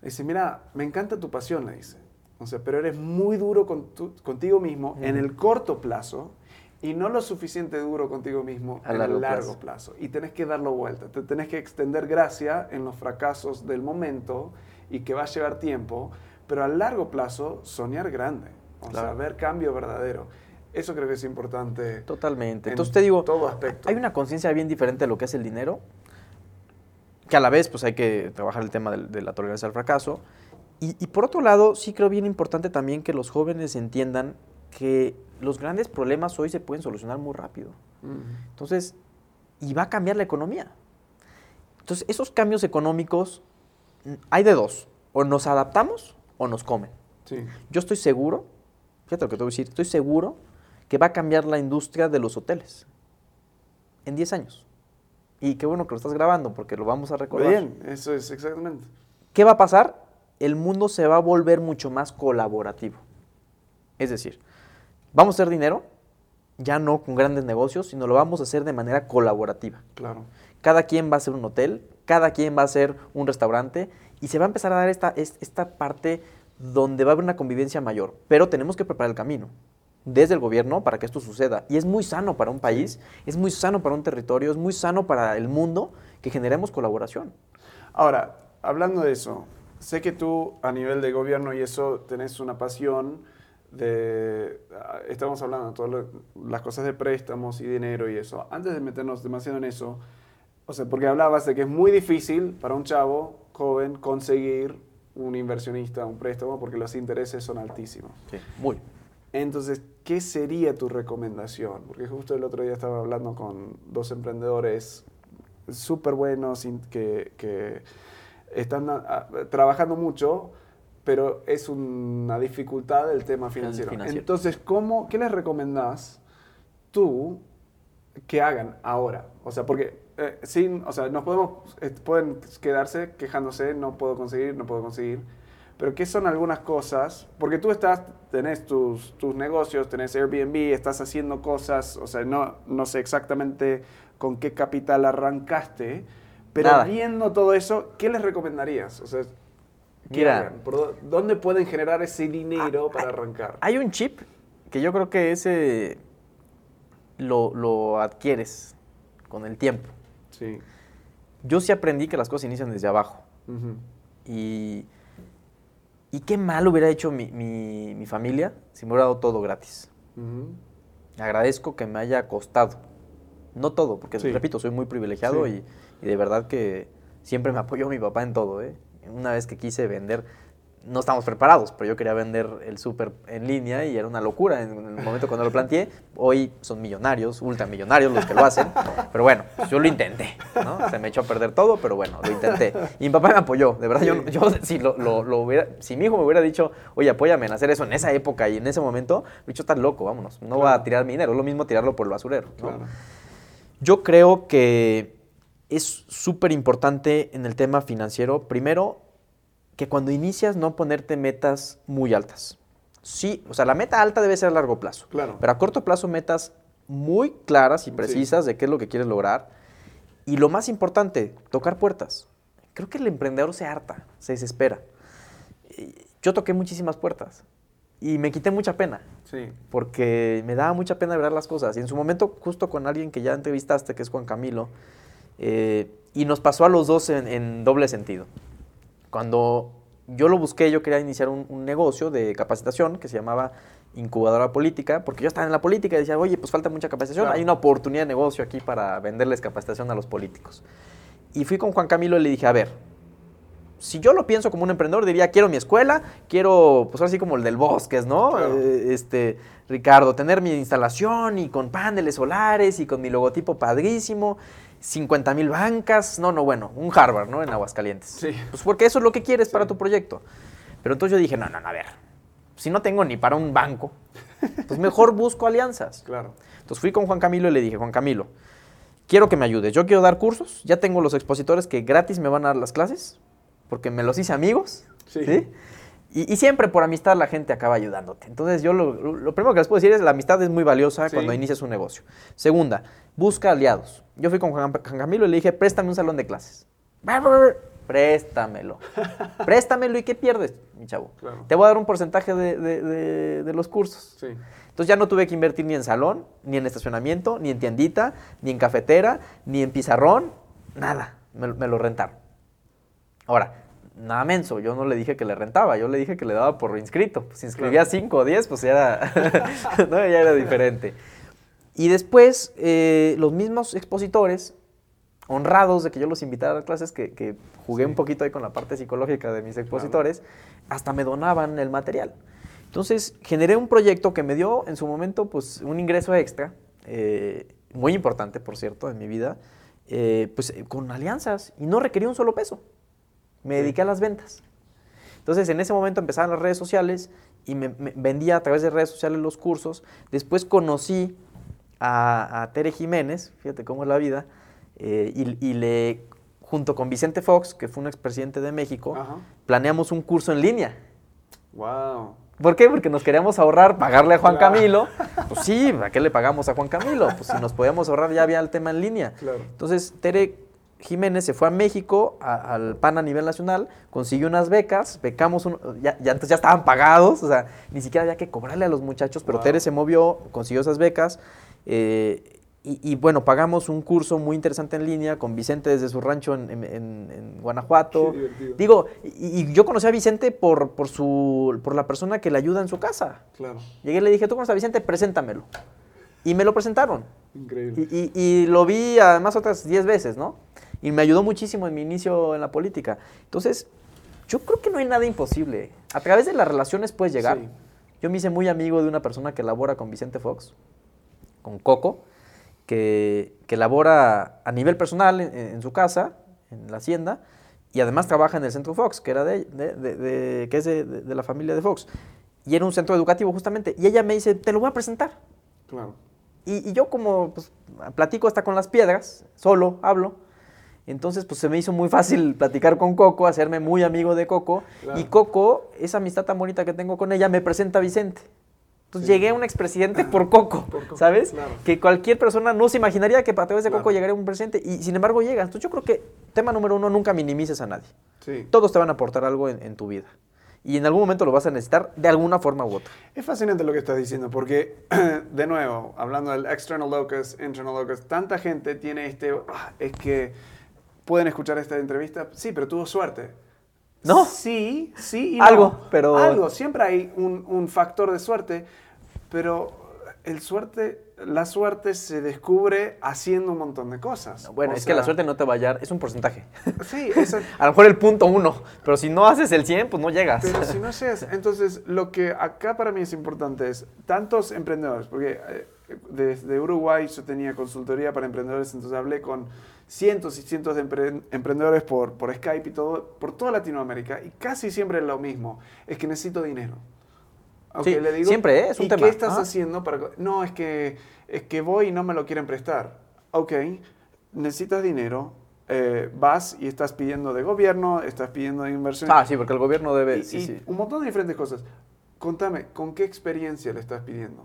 dice, mira, me encanta tu pasión, le dice. O sea, pero eres muy duro con contigo mismo en el corto plazo y no lo suficiente duro contigo mismo en el largo plazo. Y tenés que darlo vuelta. Te tenés que extender gracia en los fracasos del momento y que va a llevar tiempo pero a largo plazo soñar grande, o sea, ver cambio verdadero. Eso creo que es importante. Totalmente. Entonces te digo, todo aspecto. hay una conciencia bien diferente de lo que es el dinero, que a la vez pues hay que trabajar el tema de, la tolerancia al fracaso. Y, por otro lado, sí creo bien importante también que los jóvenes entiendan que los grandes problemas hoy se pueden solucionar muy rápido. Entonces, y va a cambiar la economía. Entonces, esos cambios económicos, mm, hay de dos. O nos adaptamos o nos comen. Yo estoy seguro, fíjate lo que te voy a decir, estoy seguro que va a cambiar la industria de los hoteles en 10 años. Y qué bueno que lo estás grabando porque lo vamos a recordar. Bien, eso es exactamente. ¿Qué va a pasar? El mundo se va a volver mucho más colaborativo. Es decir, vamos a hacer dinero, ya no con grandes negocios, sino lo vamos a hacer de manera colaborativa. Claro. Cada quien va a ser un hotel, cada quien va a ser un restaurante y se va a empezar a dar esta, esta parte donde va a haber una convivencia mayor. Pero tenemos que preparar el camino desde el gobierno para que esto suceda. Y es muy sano para un país, es muy sano para un territorio, es muy sano para el mundo que generemos colaboración. Ahora, hablando de eso, sé que tú a nivel de gobierno y eso tenés una pasión de, ah, estamos hablando de todas las cosas de préstamos y dinero y eso. Antes de meternos demasiado en eso, o sea, porque hablabas de que es muy difícil para un chavo joven conseguir un inversionista, un préstamo, porque los intereses son altísimos. Sí, muy. Entonces, ¿qué sería tu recomendación? Porque justo el otro día estaba hablando con dos emprendedores súper buenos que, que están trabajando mucho, pero es una dificultad el tema financiero. Entonces, ¿cómo, ¿qué les recomendás tú que hagan ahora? O sea, porque eh, sin, o sea, nos podemos, eh, pueden quedarse quejándose, no puedo conseguir, no puedo conseguir pero ¿qué son algunas cosas? Porque tú estás, tenés tus, tus negocios, tenés Airbnb, estás haciendo cosas, o sea, no, no sé exactamente con qué capital arrancaste, pero viendo todo eso, ¿qué les recomendarías? O sea, ¿qué ¿Por ¿Dónde pueden generar ese dinero ah, para arrancar? Hay un chip que yo creo que ese lo, lo adquieres con el tiempo. Sí. Yo sí aprendí que las cosas inician desde abajo. Y y qué mal hubiera hecho mi, familia si me hubiera dado todo gratis. Agradezco que me haya costado. No todo, porque repito, soy muy privilegiado y, y, de verdad que siempre me apoyó mi papá en todo. ¿eh? Una vez que quise vender, no estamos preparados, pero yo quería vender el súper en línea y era una locura en el momento cuando lo planteé. Hoy son millonarios, ultramillonarios los que lo hacen, pero bueno, yo lo intenté, ¿no? Se me echó a perder todo, pero bueno, lo intenté. Y mi papá me apoyó, de verdad, yo, yo si, lo, lo, hubiera, si mi hijo me hubiera dicho, oye, apóyame en hacer eso en esa época y en ese momento, me dicho, estás loco, vámonos, no va a tirar mi dinero, es lo mismo tirarlo por el basurero. Yo creo que es súper importante en el tema financiero, primero, que cuando inicias no ponerte metas muy altas. Sí, o sea, la meta alta debe ser a largo plazo. Claro. Pero a corto plazo metas muy claras y precisas de qué es lo que quieres lograr. Y lo más importante, tocar puertas. Creo que el emprendedor se harta, se desespera. Yo toqué muchísimas puertas y me quité mucha pena. Sí. Porque me daba mucha pena ver las cosas. Y en su momento, justo con alguien que ya entrevistaste, que es Juan Camilo, eh, y nos pasó a los dos en doble sentido. Cuando yo lo busqué, yo quería iniciar un, negocio de capacitación que se llamaba incubadora política, porque yo estaba en la política y decía, oye, pues falta mucha capacitación, hay una oportunidad de negocio aquí para venderles capacitación a los políticos. Y fui con Juan Camilo y le dije, a ver, si yo lo pienso como un emprendedor, diría, quiero mi escuela, quiero, pues así como el del Bosques, ¿no? Eh, este, Ricardo, tener mi instalación y con paneles solares y con mi logotipo padrísimo 50 mil bancas. No, no, bueno, un Harvard, ¿no? En Aguascalientes. Sí. Pues porque eso es lo que quieres para tu proyecto. Pero entonces yo dije, no, no, no, a ver, si no tengo ni para un banco, pues mejor busco alianzas. Claro. Entonces fui con Juan Camilo y le dije, Juan Camilo, quiero que me ayudes. Yo quiero dar cursos, ya tengo los expositores que gratis me van a dar las clases, porque me los hice amigos. ¿sí? Y, siempre por amistad la gente acaba ayudándote. Entonces yo lo, primero que les puedo decir es la amistad es muy valiosa cuando inicias un negocio. Segunda, busca aliados. Yo fui con Juan, Camilo y le dije, préstame un salón de clases. Préstamelo. Préstamelo y ¿qué pierdes, mi chavo? Te voy a dar un porcentaje de, los cursos. Entonces ya no tuve que invertir ni en salón, ni en estacionamiento, ni en tiendita, ni en cafetera, ni en pizarrón, nada. Me, me lo rentaron. Ahora, nada menso, yo no le dije que le rentaba, yo le dije que le daba por inscrito. Si inscribía 5 o 10, pues ya era, ya era diferente. Y después, eh, los mismos expositores, honrados de que yo los invitara a las clases, que, jugué un poquito ahí con la parte psicológica de mis expositores, hasta me donaban el material. Entonces, generé un proyecto que me dio en su momento pues, un ingreso extra, eh, muy importante, por cierto, en mi vida, eh, pues con alianzas y no requería un solo peso. Me dediqué a las ventas. Entonces, en ese momento empezaron las redes sociales y me, vendía a través de redes sociales los cursos. Después conocí a, Tere Jiménez, fíjate cómo es la vida, eh, y, le, junto con Vicente Fox, que fue un expresidente de México, planeamos un curso en línea. ¡Wow! ¿Por qué? Porque nos queríamos ahorrar pagarle a Juan Camilo. Pues sí, ¿a qué le pagamos a Juan Camilo? Pues si nos podíamos ahorrar ya había el tema en línea. Entonces, Tere Jiménez se fue a México, al PAN a nivel nacional, consiguió unas becas, becamos, ya, ya, ya estaban pagados, o sea, ni siquiera había que cobrarle a los muchachos, pero Tere se movió, consiguió esas becas. Eh, y, bueno, pagamos un curso muy interesante en línea con Vicente desde su rancho en, Guanajuato. Digo, y, yo conocí a Vicente por, por, su, por la persona que le ayuda en su casa. Claro. Llegué y le dije, ¿tú conoces a Vicente? Preséntamelo. Y me lo presentaron. Increíble. Y, lo vi además otras 10 veces, ¿no? Y me ayudó muchísimo en mi inicio en la política. Entonces, yo creo que no hay nada imposible. A través de las relaciones puedes llegar. Yo me hice muy amigo de una persona que labora con Vicente Fox, con Coco que, que labora a nivel personal en, su casa, en la hacienda, y además trabaja en el Centro Fox, que, era de, de, que es de, la familia de Fox. Y era un centro educativo justamente. Y ella me dice, te lo voy a presentar. Claro. Y, yo como pues, platico hasta con las piedras, solo hablo, entonces pues se me hizo muy fácil platicar con Coco, hacerme muy amigo de Coco. Y Coco, esa amistad tan bonita que tengo con ella, me presenta a Vicente. Entonces llegué a un expresidente por Coco, ¿sabes? Que cualquier persona no se imaginaría que a través de Coco llegaría un presidente y sin embargo llega. Entonces yo creo que tema número uno, nunca minimices a nadie. Todos te van a aportar algo en, tu vida. Y en algún momento lo vas a necesitar de alguna forma u otra. Es fascinante lo que estás diciendo porque, de nuevo, hablando del external locus, internal locus, tanta gente tiene este... Ah, es que pueden escuchar esta entrevista, sí, pero tuvo suerte. ¿No? Sí, sí. Y algo, pero... Algo, siempre hay un, un, factor de suerte, pero el suerte, la suerte se descubre haciendo un montón de cosas. Bueno, es que la suerte no te va a hallar, es un porcentaje. Sí, es a lo mejor el punto uno, pero si no haces el 100, pues no llegas. Pero si no haces, entonces lo que acá para mí es importante es, tantos emprendedores, porque eh, desde Uruguay yo tenía consultoría para emprendedores, entonces hablé con cientos y cientos de emprendedores por, por Skype y todo, por toda Latinoamérica, y casi siempre es lo mismo, es que necesito dinero. Okay, le digo, siempre es un ¿y ¿Qué estás haciendo para.? No, es que, es que voy y no me lo quieren prestar. Ok, necesitas dinero, eh, vas y estás pidiendo de gobierno, estás pidiendo de inversión. Ah, sí, porque el gobierno debe. Y, sí, sí. Un montón de diferentes cosas. Contame, ¿con qué experiencia le estás pidiendo?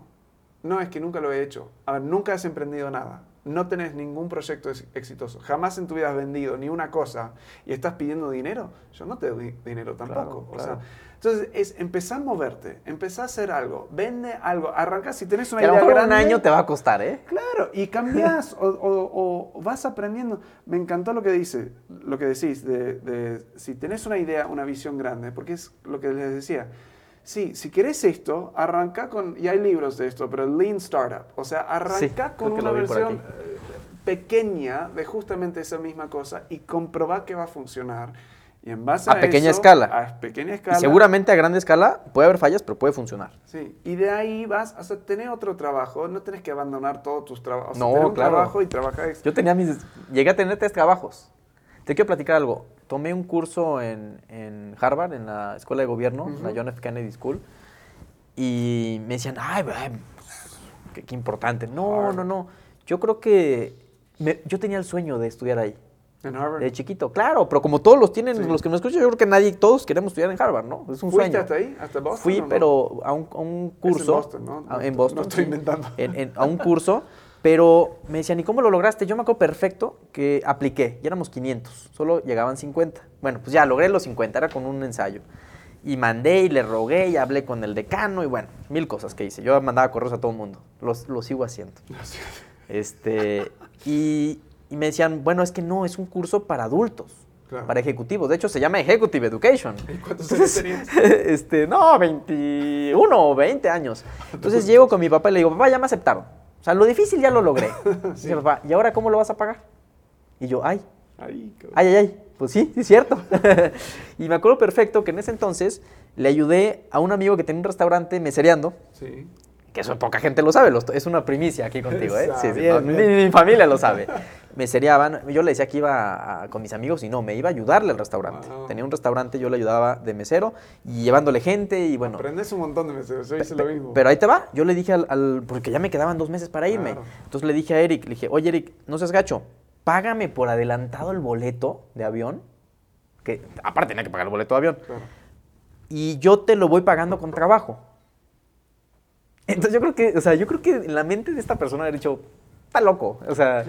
No, es que nunca lo he hecho. A ver, nunca has emprendido nada no tenés ningún proyecto exitoso, jamás en tu vida has vendido ni una cosa y estás pidiendo dinero, yo no te doy dinero tampoco. entonces, es empezar a moverte, empezar a hacer algo, vende algo, arranca si tenés una idea a lo grande. un año te va a costar, ¿eh? Claro, y cambias o, vas aprendiendo. Me encantó lo que dice, lo que decís, de, de si tenés una idea, una visión grande, porque es lo que les decía Sí, si quieres esto, arranca con, y hay libros de esto, pero Lean Startup, o sea, arranca con una versión pequeña de justamente esa misma cosa y comprobar que va a funcionar. Y en base a, a pequeña escala. A pequeña escala. Y seguramente a grande escala puede haber fallas, pero puede funcionar. Sí, y de ahí vas a tener otro trabajo, no tienes que abandonar todos tus trabajos. No, tener un trabajo y trabajar. Yo tenía mis, llegué a tener tres trabajos. Te quiero platicar algo tomé un curso en, en, Harvard, en la escuela de gobierno, la John F. Kennedy School, y me decían, ay, qué, qué importante. No, no, no. Yo creo que yo tenía el sueño de estudiar ahí. ¿En Harvard? De chiquito, claro, pero como todos los tienen, los que me escuchan, yo creo que nadie, todos queremos estudiar en Harvard, ¿no? Es un ¿Fuiste sueño. hasta ahí? ¿Hasta Boston? Fui, pero a un, a un curso. en Boston, ¿no? en Boston. No estoy inventando. a un curso pero me decían, ¿y cómo lo lograste? Yo me acuerdo perfecto que apliqué, y éramos 500, solo llegaban 50. Bueno, pues ya logré los 50, era con un ensayo. Y mandé y le rogué y hablé con el decano y bueno, mil cosas que hice. Yo mandaba correos a todo el mundo, los, lo sigo haciendo. Este, y, me decían, bueno, es que no, es un curso para adultos. Para ejecutivos. De hecho, se llama Executive Education. ¿Y cuántos años tenías? Este, no, 21 o 20 años. Entonces llego con mi papá y le digo, papá, ya me aceptaron. O sea, lo difícil ya lo logré. Dice papá, ¿y ahora cómo lo vas a pagar? Y yo, ay. Ay, ay, ay, Pues sí, sí es cierto. y me acuerdo perfecto que en ese entonces le ayudé a un amigo que tenía un restaurante mesereando. Sí. Que eso poca gente lo sabe, es una primicia aquí contigo, ¿eh? Sí, sí, mi, familia lo sabe. Me seriaban. Yo le decía que iba con mis amigos y no, me iba a ayudarle al restaurante. Tenía un restaurante, yo le ayudaba de mesero y llevándole gente y bueno. Aprendes un montón de meseros, yo hice lo mismo. Pero ahí te va. Yo le dije al, porque ya me quedaban dos meses para irme. Entonces le dije a Eric, le dije, oye Eric, no seas gacho, págame por adelantado el boleto de avión. Que aparte tenía que pagar el boleto de avión. Y yo te lo voy pagando con trabajo. Entonces yo creo que, o sea, yo creo que en la mente de esta persona ha dicho, está loco. O sea,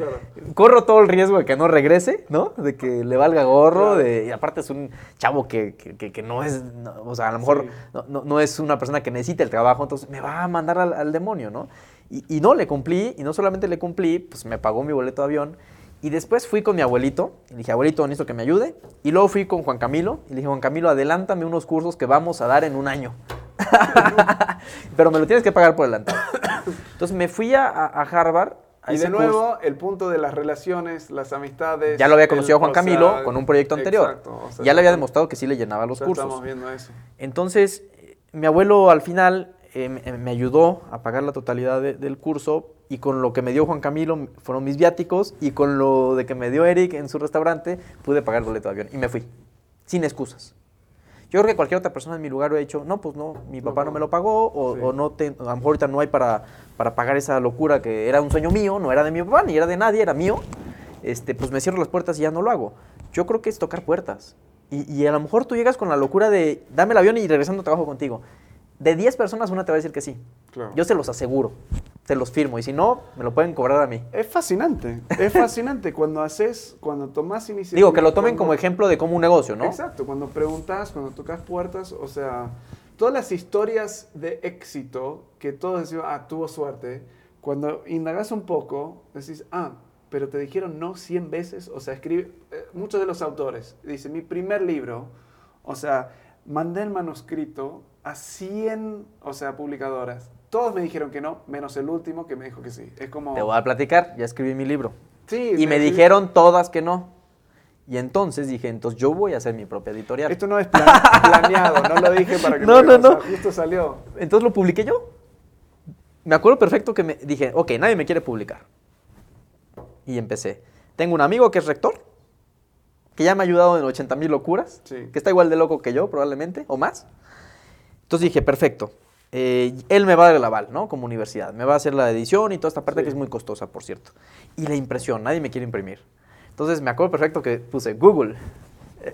corro todo el riesgo de que no regrese, ¿no? De que le valga gorro. De, y aparte es un chavo que, que, no es, o sea, a lo mejor no, no, es una persona que necesita el trabajo, entonces me va a mandar al, demonio, ¿no? Y, y, no, le cumplí, y no solamente le cumplí, pues me pagó mi boleto de avión. Y después fui con mi abuelito, y le dije, abuelito, necesito que me ayude. Y luego fui con Juan Camilo, y le dije, Juan Camilo, adelántame unos cursos que vamos a dar en un año. Pero me lo tienes que pagar por adelantado. Entonces me fui a, Harvard. Y de nuevo, el punto de las relaciones, las amistades. Ya lo había conocido Juan Camilo con un proyecto anterior. ya le había demostrado que sí le llenaba los cursos. Estamos viendo eso. Entonces, mi abuelo al final eh, me ayudó a pagar la totalidad del curso y con lo que me dio Juan Camilo fueron mis viáticos y con lo de que me dio Eric en su restaurante pude pagar el boleto de avión y me fui, sin excusas. Yo creo que cualquier otra persona en mi lugar hubiera dicho, no, pues no, mi papá no, me lo pagó, o, no te, a lo mejor ahorita no hay para, para pagar esa locura que era un sueño mío, no era de mi papá, ni era de nadie, era mío. Este, pues me cierro las puertas y ya no lo hago. Yo creo que es tocar puertas. Y, y a lo mejor tú llegas con la locura de, dame el avión y regresando a trabajo contigo. De 10 personas, una te va a decir que sí. Yo se los aseguro, se los firmo. Y si no, me lo pueden cobrar a mí. Es fascinante. Es fascinante cuando haces, cuando tomas iniciativa. Digo, que lo tomen como ejemplo de cómo un negocio, ¿no? Exacto. Cuando preguntas, cuando tocas puertas, o sea, todas las historias de éxito que todos decimos, ah, tuvo suerte. Cuando indagas un poco, decís, ah, pero te dijeron no 100 veces. O sea, escribe, eh, muchos de los autores, dicen, mi primer libro, o sea, mandé el manuscrito a 100, o sea, publicadoras. Todos me dijeron que no, menos el último que me dijo que sí. Es como... Te voy a platicar, ya escribí mi libro. Sí. Y me dijeron todas que no. Y entonces dije, entonces yo voy a hacer mi propia editorial. Esto no es planeado, no lo dije para que no, no, no. Justo salió. Entonces lo publiqué yo. Me acuerdo perfecto que me dije, ok, nadie me quiere publicar. Y empecé. Tengo un amigo que es rector, que ya me ha ayudado en 80 mil locuras, que está igual de loco que yo probablemente, o más. Entonces dije, perfecto. Eh, él me va a dar el aval, ¿no? Como universidad. Me va a hacer la edición y toda esta parte que es muy costosa, por cierto. Y la impresión, nadie me quiere imprimir. Entonces me acuerdo perfecto que puse Google,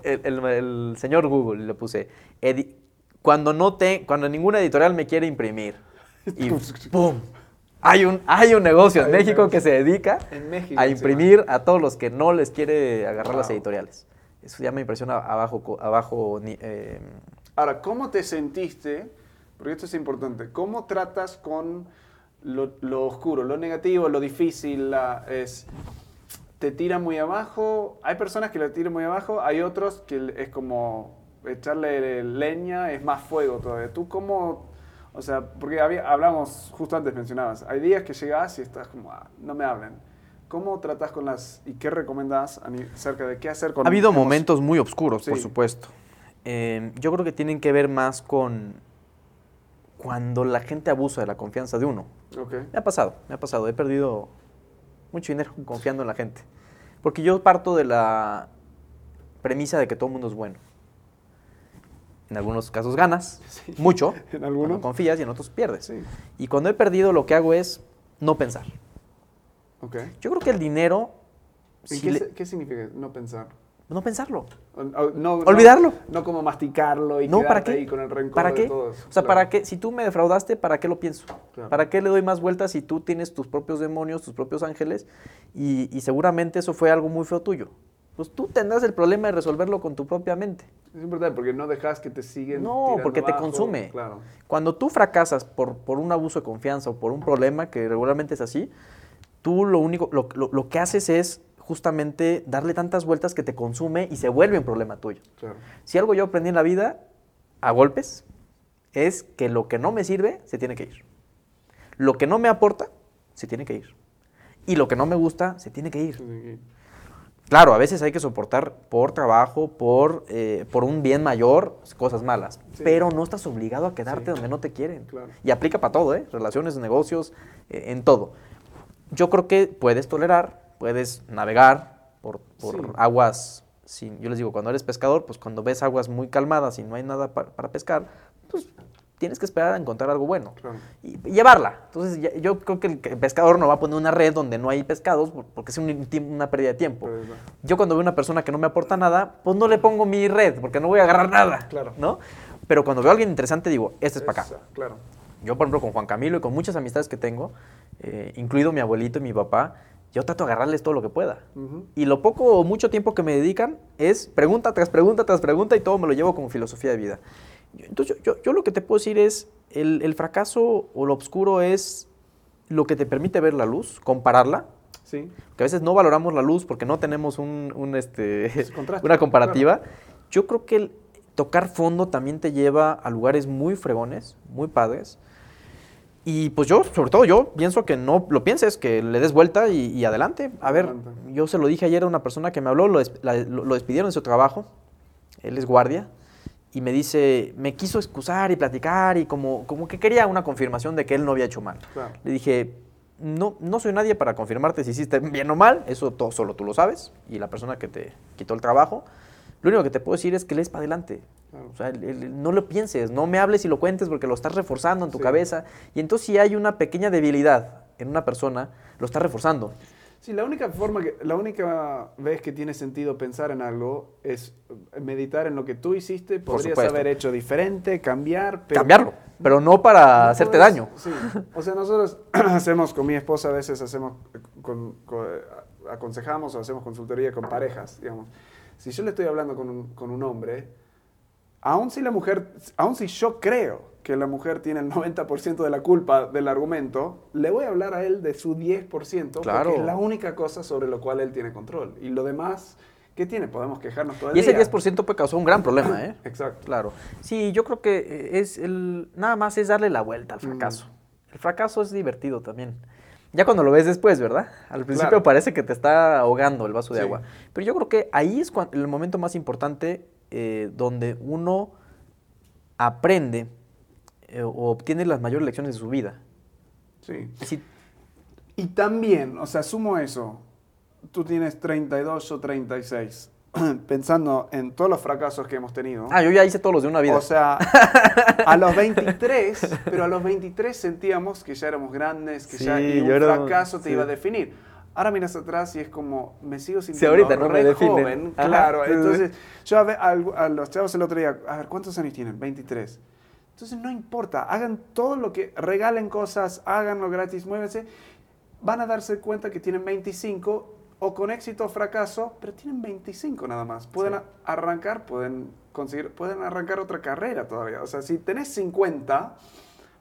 el, señor Google, y le puse, cuando, no te, cuando ninguna editorial me quiere imprimir. Y ¡pum! Hay un, hay un negocio en México que se dedica a imprimir a todos los que no les quiere agarrar las editoriales. Eso ya me impresiona abajo, abajo eh, Ahora, ¿cómo te sentiste? Porque esto es importante. ¿Cómo tratas con lo, oscuro, lo negativo, lo difícil? La, es, ¿Te tira muy abajo? Hay personas que le tiran muy abajo, hay otros que es como echarle leña, es más fuego todavía. ¿Tú cómo o sea, porque había, hablamos, justo antes mencionabas, hay días que llegas y estás como, ah, no me hablen. ¿Cómo tratas con las y qué recomendas acerca de qué hacer con Ha habido momentos muy oscuros, por supuesto. Em, yo creo que tienen que ver más con cuando la gente abusa de la confianza de uno. Me ha pasado, me ha pasado. He perdido mucho dinero confiando en la gente. Porque yo parto de la premisa de que todo el mundo es bueno. En algunos casos ganas mucho, en algunos confías y en otros pierdes. Y cuando he perdido lo que hago es no pensar. Yo creo que el dinero... qué significa no pensar? No pensarlo. No, Olvidarlo. No, como masticarlo y no, ¿para qué? ahí con el rencor ¿Para qué? De todos. O sea, ¿para qué? Si tú me defraudaste, ¿para qué lo pienso? ¿Para qué le doy más vueltas si tú tienes tus propios demonios, tus propios ángeles? Y, seguramente eso fue algo muy feo tuyo. Pues tú tendrás el problema de resolverlo con tu propia mente. Es importante porque no dejas que te siguen. No, porque te consume. Claro. Cuando tú fracasas por, por un abuso de confianza o por un problema, que regularmente es así, tú lo único, lo, lo que haces es justamente darle tantas vueltas que te consume y se vuelve un problema tuyo. Si algo yo aprendí en la vida, a golpes, es que lo que no me sirve se tiene que ir. Lo que no me aporta, se tiene que ir. Y lo que no me gusta, se tiene que ir. Claro, a veces hay que soportar por trabajo, por, eh, por un bien mayor, cosas malas. Pero no estás obligado a quedarte donde no te quieren. Y aplica para todo, ¿eh? Relaciones, negocios, eh, en todo. Yo creo que puedes tolerar puedes navegar por, aguas sin, yo les digo, cuando eres pescador, pues cuando ves aguas muy calmadas y no hay nada para pescar, pues tienes que esperar a encontrar algo bueno y, llevarla. Entonces, yo creo que el, pescador no va a poner una red donde no hay pescados porque es una pérdida de tiempo. Yo cuando veo una persona que no me aporta nada, pues no le pongo mi red porque no voy a agarrar nada, claro. ¿no? Pero cuando veo a alguien interesante digo, este es para acá. Claro. Yo, por ejemplo, con Juan Camilo y con muchas amistades que tengo, eh, incluido mi abuelito y mi papá, yo trato de agarrarles todo lo que pueda. Y lo poco o mucho tiempo que me dedican es pregunta tras pregunta tras pregunta y todo me lo llevo como filosofía de vida. Entonces, yo, lo que te puedo decir es, el, fracaso o lo oscuro es lo que te permite ver la luz, compararla. Sí. Que a veces no valoramos la luz porque no tenemos un, este, una comparativa. Yo creo que el tocar fondo también te lleva a lugares muy fregones, muy padres. Y pues yo, sobre todo yo, pienso que no lo pienses, que le des vuelta y, adelante. A ver, yo se lo dije ayer a una persona que me habló, lo, lo despidieron de su trabajo, él es guardia, y me dice, me quiso excusar y platicar y como, como que quería una confirmación de que él no había hecho mal. Le dije, no, no soy nadie para confirmarte si hiciste bien o mal, eso todo, solo tú lo sabes y la persona que te quitó el trabajo. Lo único que te puedo decir es que lees para adelante. O sea, no lo pienses, no me hables y lo cuentes porque lo estás reforzando en tu cabeza. Y entonces si hay una pequeña debilidad en una persona, lo estás reforzando. Sí, la única forma que, la única vez que tiene sentido pensar en algo es meditar en lo que tú hiciste, podrías haber hecho diferente, cambiar, cambiarlo, pero no para hacerte daño. Sí. O sea, nosotros hacemos con mi esposa a veces hacemos con, aconsejamos o hacemos consultoría con parejas, digamos. Si yo le estoy hablando con un, con un hombre, aun si la mujer, aun si yo creo que la mujer tiene el 90% de la culpa del argumento, le voy a hablar a él de su 10%, porque es la única cosa sobre lo cual él tiene control. Y lo demás, ¿qué tiene? Podemos quejarnos todo el Y ese 10% puede causar un gran problema, ¿eh? Exacto. Claro. Sí, yo creo que es el, nada más es darle la vuelta al fracaso. El fracaso es divertido también. Ya cuando lo ves después, ¿verdad? Al principio parece que te está ahogando el vaso de agua. Pero yo creo que ahí es el momento más importante eh, donde uno aprende eh, o obtiene las mayores lecciones de su vida. Sí. Y también, o sea, sumo eso, tú tienes 32 o 36, pensando en todos los fracasos que hemos tenido. Ah, yo ya hice todos los de una vida. O sea, a los 23, pero a los 23 sentíamos que ya éramos grandes, que ya y un fracaso te iba a definir. Ahora miras atrás y es como, me sigo sintiendo ahorita no me joven. Claro, entonces yo a, a, los chavos el otro día, a ver, ¿cuántos años tienen? 23. Entonces no importa, hagan todo lo que, regalen cosas, háganlo gratis, muévense. Van a darse cuenta que tienen 25 o con éxito o fracaso, pero tienen 25 nada más. Pueden arrancar, pueden conseguir, pueden arrancar otra carrera todavía. O sea, si tenés 50,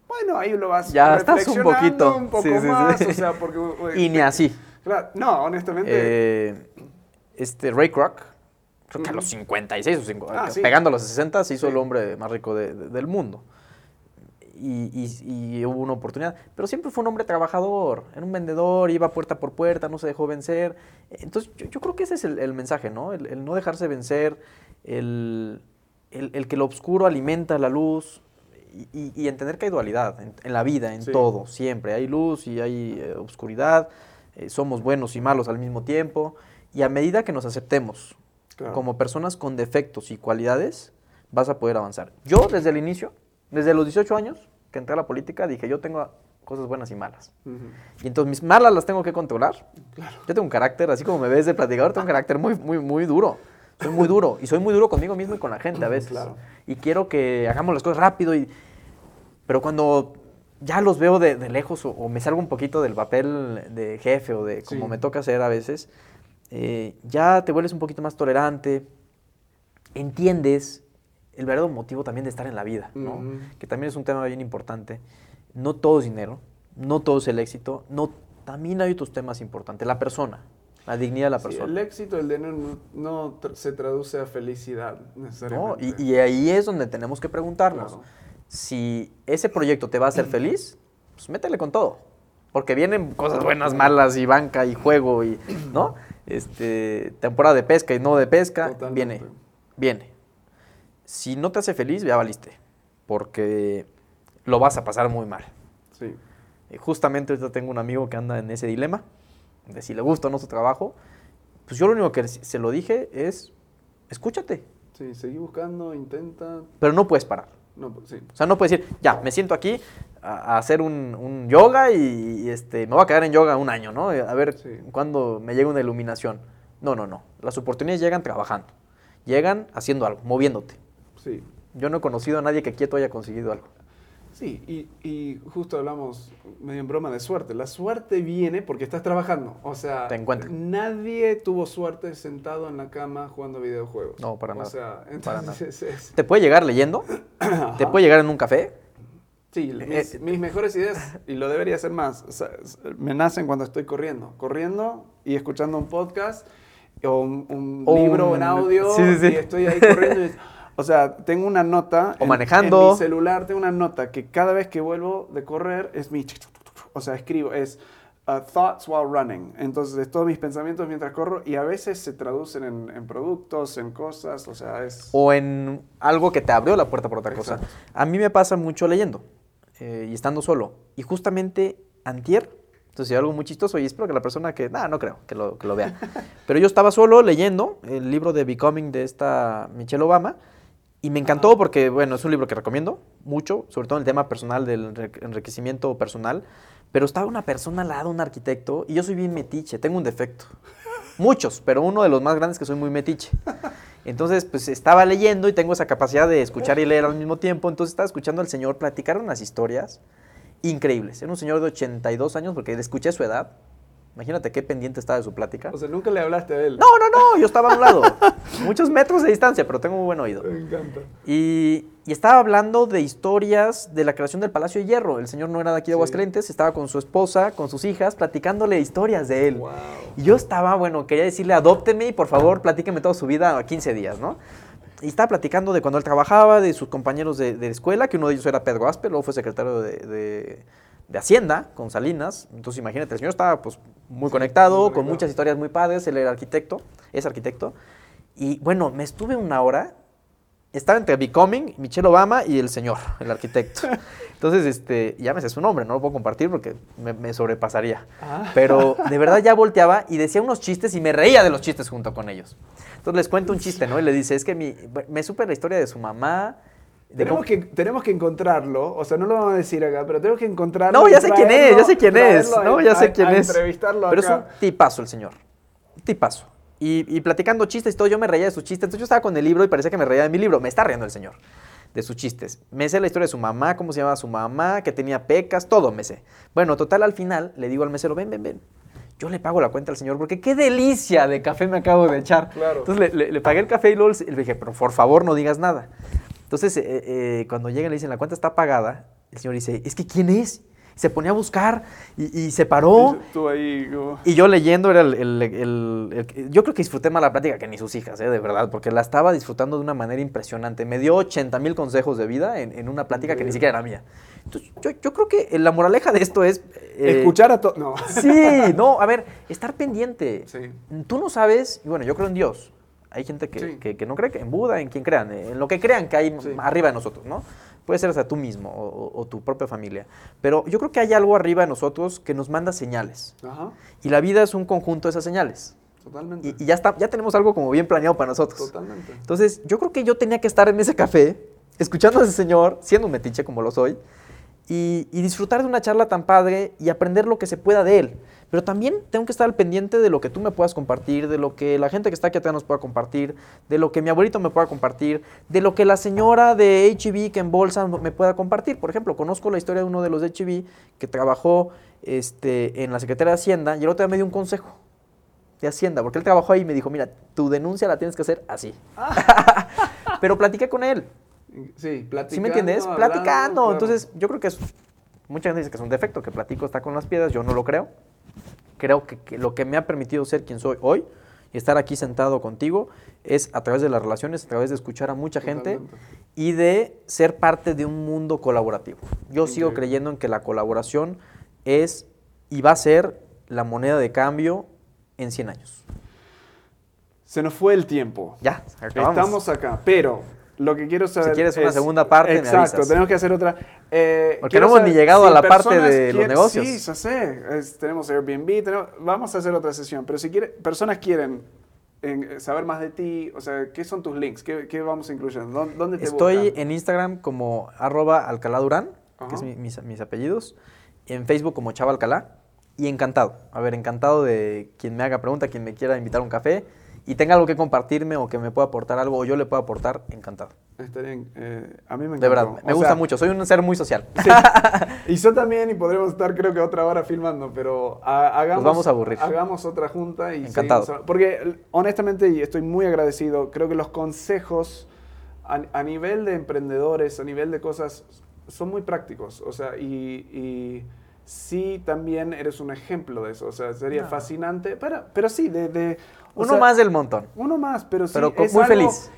bueno, ahí lo vas ya estás un poquito un poco más, o sea, porque, y ni así. Claro, no, honestamente. Eh, este Ray Kroc, creo que a los 56 o 50, ah, pegando a los 60, se hizo el hombre más rico del mundo. Y, hubo una oportunidad. Pero siempre fue un hombre trabajador, era un vendedor, iba puerta por puerta, no se dejó vencer. Entonces yo, creo que ese es el, mensaje, ¿no? El, no dejarse vencer, el, que lo oscuro alimenta la luz y, entender que hay dualidad en, la vida, en todo, siempre. Hay luz y hay eh, oscuridad, eh, somos buenos y malos al mismo tiempo. Y a medida que nos aceptemos como personas con defectos y cualidades, vas a poder avanzar. Yo desde el inicio, desde los 18 años que entré a la política, dije, yo tengo cosas buenas y malas. Y entonces mis malas las tengo que controlar. Yo tengo un carácter, así como me ves de platicador, tengo un carácter muy, muy, muy duro. Soy muy duro. Y soy muy duro conmigo mismo y con la gente a veces. Y quiero que hagamos las cosas rápido. Y... Pero cuando ya los veo de, lejos o, me salgo un poquito del papel de jefe o de como me toca hacer a veces, eh, ya te vuelves un poquito más tolerante, entiendes el verdadero motivo también de estar en la vida, ¿no? Que también es un tema bien importante. No todo es dinero, no todo es el éxito, no, también hay otros temas importantes. La persona, la dignidad de la persona. el éxito, el dinero no, se traduce a felicidad necesariamente. y, ahí es donde tenemos que preguntarnos. Si ese proyecto te va a hacer feliz, pues métele con todo. Porque vienen cosas buenas, malas, y banca, y juego, y, ¿no? Este, temporada de pesca y no de pesca, viene, viene. Si no te hace feliz, ya valiste, porque lo vas a pasar muy mal. Sí. Eh, justamente ahorita tengo un amigo que anda en ese dilema. de si le gusta o no su trabajo, pues yo lo único que se lo dije es, escúchate. Sí, seguí buscando, intenta. Pero no puedes parar. No, sí. O sea, no puedes decir, ya, me siento aquí a, hacer un, yoga y, este, me voy a quedar en yoga un año, ¿no? A ver cuándo me llega una iluminación. No, no, no. Las oportunidades llegan trabajando. Llegan haciendo algo, moviéndote. Sí. Yo no he conocido a nadie que quieto haya conseguido algo. Sí, y, justo hablamos medio en broma de suerte. La suerte viene porque estás trabajando. O sea, nadie tuvo suerte sentado en la cama jugando videojuegos. No, para nada. O sea, entonces ¿Te puede llegar leyendo? ¿Te puede llegar en un café? Sí, eh, mis, mejores ideas, y lo debería hacer más, me nacen cuando estoy corriendo. Corriendo y escuchando un podcast o un, libro en audio y estoy ahí corriendo y o sea, tengo una nota. O manejando. En mi celular tengo una nota que cada vez que vuelvo de correr es mi. O sea, escribo, es uh, thoughts while running. Entonces, todos mis pensamientos mientras corro y a veces se traducen en, productos, en cosas, o sea, es. O en algo que te abrió la puerta por otra cosa. A mí me pasa mucho leyendo eh, y estando solo. Y justamente antier entonces, algo muy chistoso y espero que la persona que, nada, no creo que lo, que lo vea. Pero yo estaba solo leyendo el libro de Becoming de esta Michelle Obama y me encantó porque, bueno, es un libro que recomiendo mucho, sobre todo en el tema personal del enriquecimiento personal. Pero estaba una persona al lado, un arquitecto, y yo soy bien metiche, tengo un defecto. Muchos, pero uno de los más grandes es que soy muy metiche. Entonces, pues estaba leyendo y tengo esa capacidad de escuchar y leer al mismo tiempo. Entonces estaba escuchando al señor platicar unas historias increíbles. Era un señor de 82 años, porque le escuché su edad, Imagínate qué pendiente estaba de su plática. O sea, nunca le hablaste a él. No, no, no, yo estaba a un lado. Muchos metros de distancia, pero tengo muy buen oído. Me encanta. Y, estaba hablando de historias de la creación del Palacio de Hierro. El señor no era de aquí de Aguascalientes, estaba con su esposa, con sus hijas, platicándole historias de él. Y yo estaba, bueno, quería decirle, adópteme y por favor, platíqueme toda su vida a 15 días, ¿no? Y estaba platicando de cuando él trabajaba, de sus compañeros de, de escuela, que uno de ellos era Pedro Asper, luego fue secretario de de Hacienda con Salinas. Entonces imagínate, el señor estaba pues muy conectado, con muchas historias muy padres, él era arquitecto, es arquitecto. Y bueno, me estuve una hora, estaba entre Becoming, Michelle Obama y el señor, el arquitecto. Entonces, este, ya me sé su nombre, no lo puedo compartir porque me, sobrepasaría. Ah. Pero de verdad ya volteaba y decía unos chistes y me reía de los chistes junto con ellos. Entonces les cuento un chiste, ¿no? Y le dice, es que mi, me supe la historia de su mamá, tenemos que, tenemos que encontrarlo, o sea, no lo vamos a decir acá, pero tenemos que encontrarlo. No, ya sé quién es, ya sé quién es, no, ya sé quién es. Entrevistarlo pero es un tipazo el señor, un tipazo. Y, y, platicando chistes y todo, yo me reía de sus chistes. Entonces yo estaba con el libro y parecía que me reía de mi libro. Me está riendo el señor de sus chistes. Me sé la historia de su mamá, cómo se llamaba su mamá, que tenía pecas, todo me sé. Bueno, total, al final le digo al mesero, ven, ven, ven. Yo le pago la cuenta al señor porque qué delicia de café me acabo de echar. Claro. Entonces le, le pagué el café y luego le dije, pero por favor no digas nada. Entonces, eh, eh, cuando llegan y le dicen, la cuenta está pagada, el señor dice, es que ¿quién es? Se ponía a buscar y, se paró. Y yo leyendo era el, Yo creo que disfruté más la plática que ni sus hijas, ¿eh? de verdad, porque la estaba disfrutando de una manera impresionante. Me dio 80 mil consejos de vida en, una plática que ni siquiera era mía. Entonces, yo, creo que la moraleja de esto es... Escuchar a todos. No. Sí, no, a ver, estar pendiente. Tú no sabes, y bueno, yo creo en Dios. Hay gente que, que, no cree que en Buda, en quien crean, en lo que crean que hay arriba de nosotros, ¿no? Puede ser hasta tú mismo o, tu propia familia. Pero yo creo que hay algo arriba de nosotros que nos manda señales. Ajá. Y la vida es un conjunto de esas señales. Totalmente. Y, ya, está, ya tenemos algo como bien planeado para nosotros. Totalmente. Entonces, yo creo que yo tenía que estar en ese café, escuchando a ese señor, siendo un metiche como lo soy, y, y disfrutar de una charla tan padre y aprender lo que se pueda de él. Pero también tengo que estar al pendiente de lo que tú me puedas compartir, de lo que la gente que está aquí atrás nos pueda compartir, de lo que mi abuelito me pueda compartir, de lo que la señora de HB que en bolsa me pueda compartir. Por ejemplo, conozco la historia de uno de los de HB que trabajó este, en la Secretaría de Hacienda y el otro día me dio un consejo de Hacienda, porque él trabajó ahí y me dijo, mira, tu denuncia la tienes que hacer así. Ah. Pero platiqué con él. Sí, platicando. ¿Sí me entiendes? Platicando. Entonces, yo creo que es, mucha gente dice que es un defecto, que platico está con las piedras, yo no lo creo creo que, lo que me ha permitido ser quien soy hoy y estar aquí sentado contigo es a través de las relaciones, a través de escuchar a mucha gente y de ser parte de un mundo colaborativo. Yo sigo creyendo en que la colaboración es y va a ser la moneda de cambio en 100 años. Se nos fue el tiempo. Ya, acabamos. Estamos acá, pero lo que quiero saber. Si quieres una segunda parte, exacto, tenemos que hacer otra. Eh, Porque no hemos ni llegado a la parte de los negocios. Sí, ya sé. tenemos Airbnb, vamos a hacer otra sesión. Pero si quiere, personas quieren saber más de ti, o sea, ¿qué son tus links? ¿Qué, vamos incluyendo? ¿Dónde te Estoy en Instagram como arroba Alcalá Durán, que es mis, mis, apellidos. En Facebook como Chava Alcalá. Y encantado. A ver, encantado de quien me haga pregunta, quien me quiera invitar a un café y tenga algo que compartirme o que me pueda aportar algo o yo le pueda aportar, encantado. Está bien. Eh, a mí me encanta. De verdad, me gusta mucho. Soy un ser muy social. y yo también, y podremos estar creo que otra hora filmando, pero hagamos, vamos a aburrir. hagamos otra junta y Encantado. porque honestamente, y estoy muy agradecido, creo que los consejos a, nivel de emprendedores, a nivel de cosas, son muy prácticos. O sea, y, sí también eres un ejemplo de eso. O sea, sería fascinante. Pero, pero sí, de uno más del montón. Uno más, pero sí. Pero muy feliz.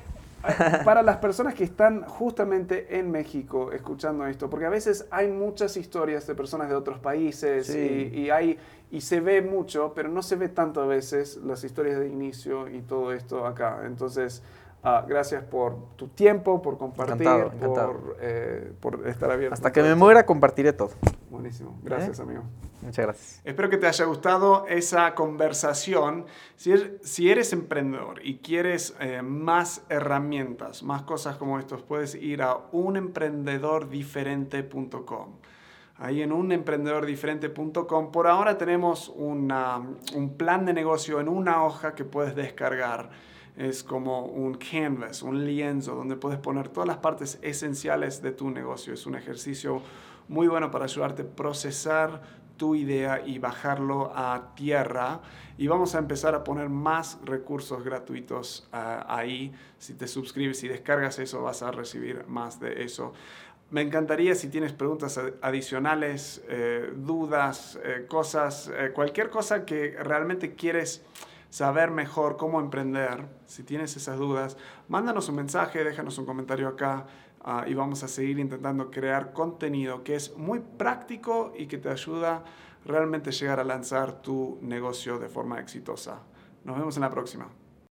Para las personas que están justamente en México escuchando esto, porque a veces hay muchas historias de personas de otros países y, hay, y se ve mucho, pero no se ve tanto a veces las historias de inicio y todo esto acá. Entonces, Ah, gracias por tu tiempo, por compartir, Por, eh, por, estar abierto. Hasta que me muera compartiré todo. Buenísimo. Gracias, ¿Eh? amigo. Muchas gracias. Espero que te haya gustado esa conversación. Si, er, si eres emprendedor y quieres eh, más herramientas, más cosas como estos, puedes ir a unemprendedordiferente.com. Ahí en unemprendedordiferente.com por ahora tenemos una, un plan de negocio en una hoja que puedes descargar es como un canvas, un lienzo donde puedes poner todas las partes esenciales de tu negocio. Es un ejercicio muy bueno para ayudarte a procesar tu idea y bajarlo a tierra. Y vamos a empezar a poner más recursos gratuitos ah, ahí. Si te suscribes y descargas eso, vas a recibir más de eso. Me encantaría si tienes preguntas adicionales, eh, dudas, eh, cosas, eh, cualquier cosa que realmente quieres saber mejor cómo emprender, si tienes esas dudas, mándanos un mensaje, déjanos un comentario acá ah, y vamos a seguir intentando crear contenido que es muy práctico y que te ayuda realmente llegar a lanzar tu negocio de forma exitosa. Nos vemos en la próxima.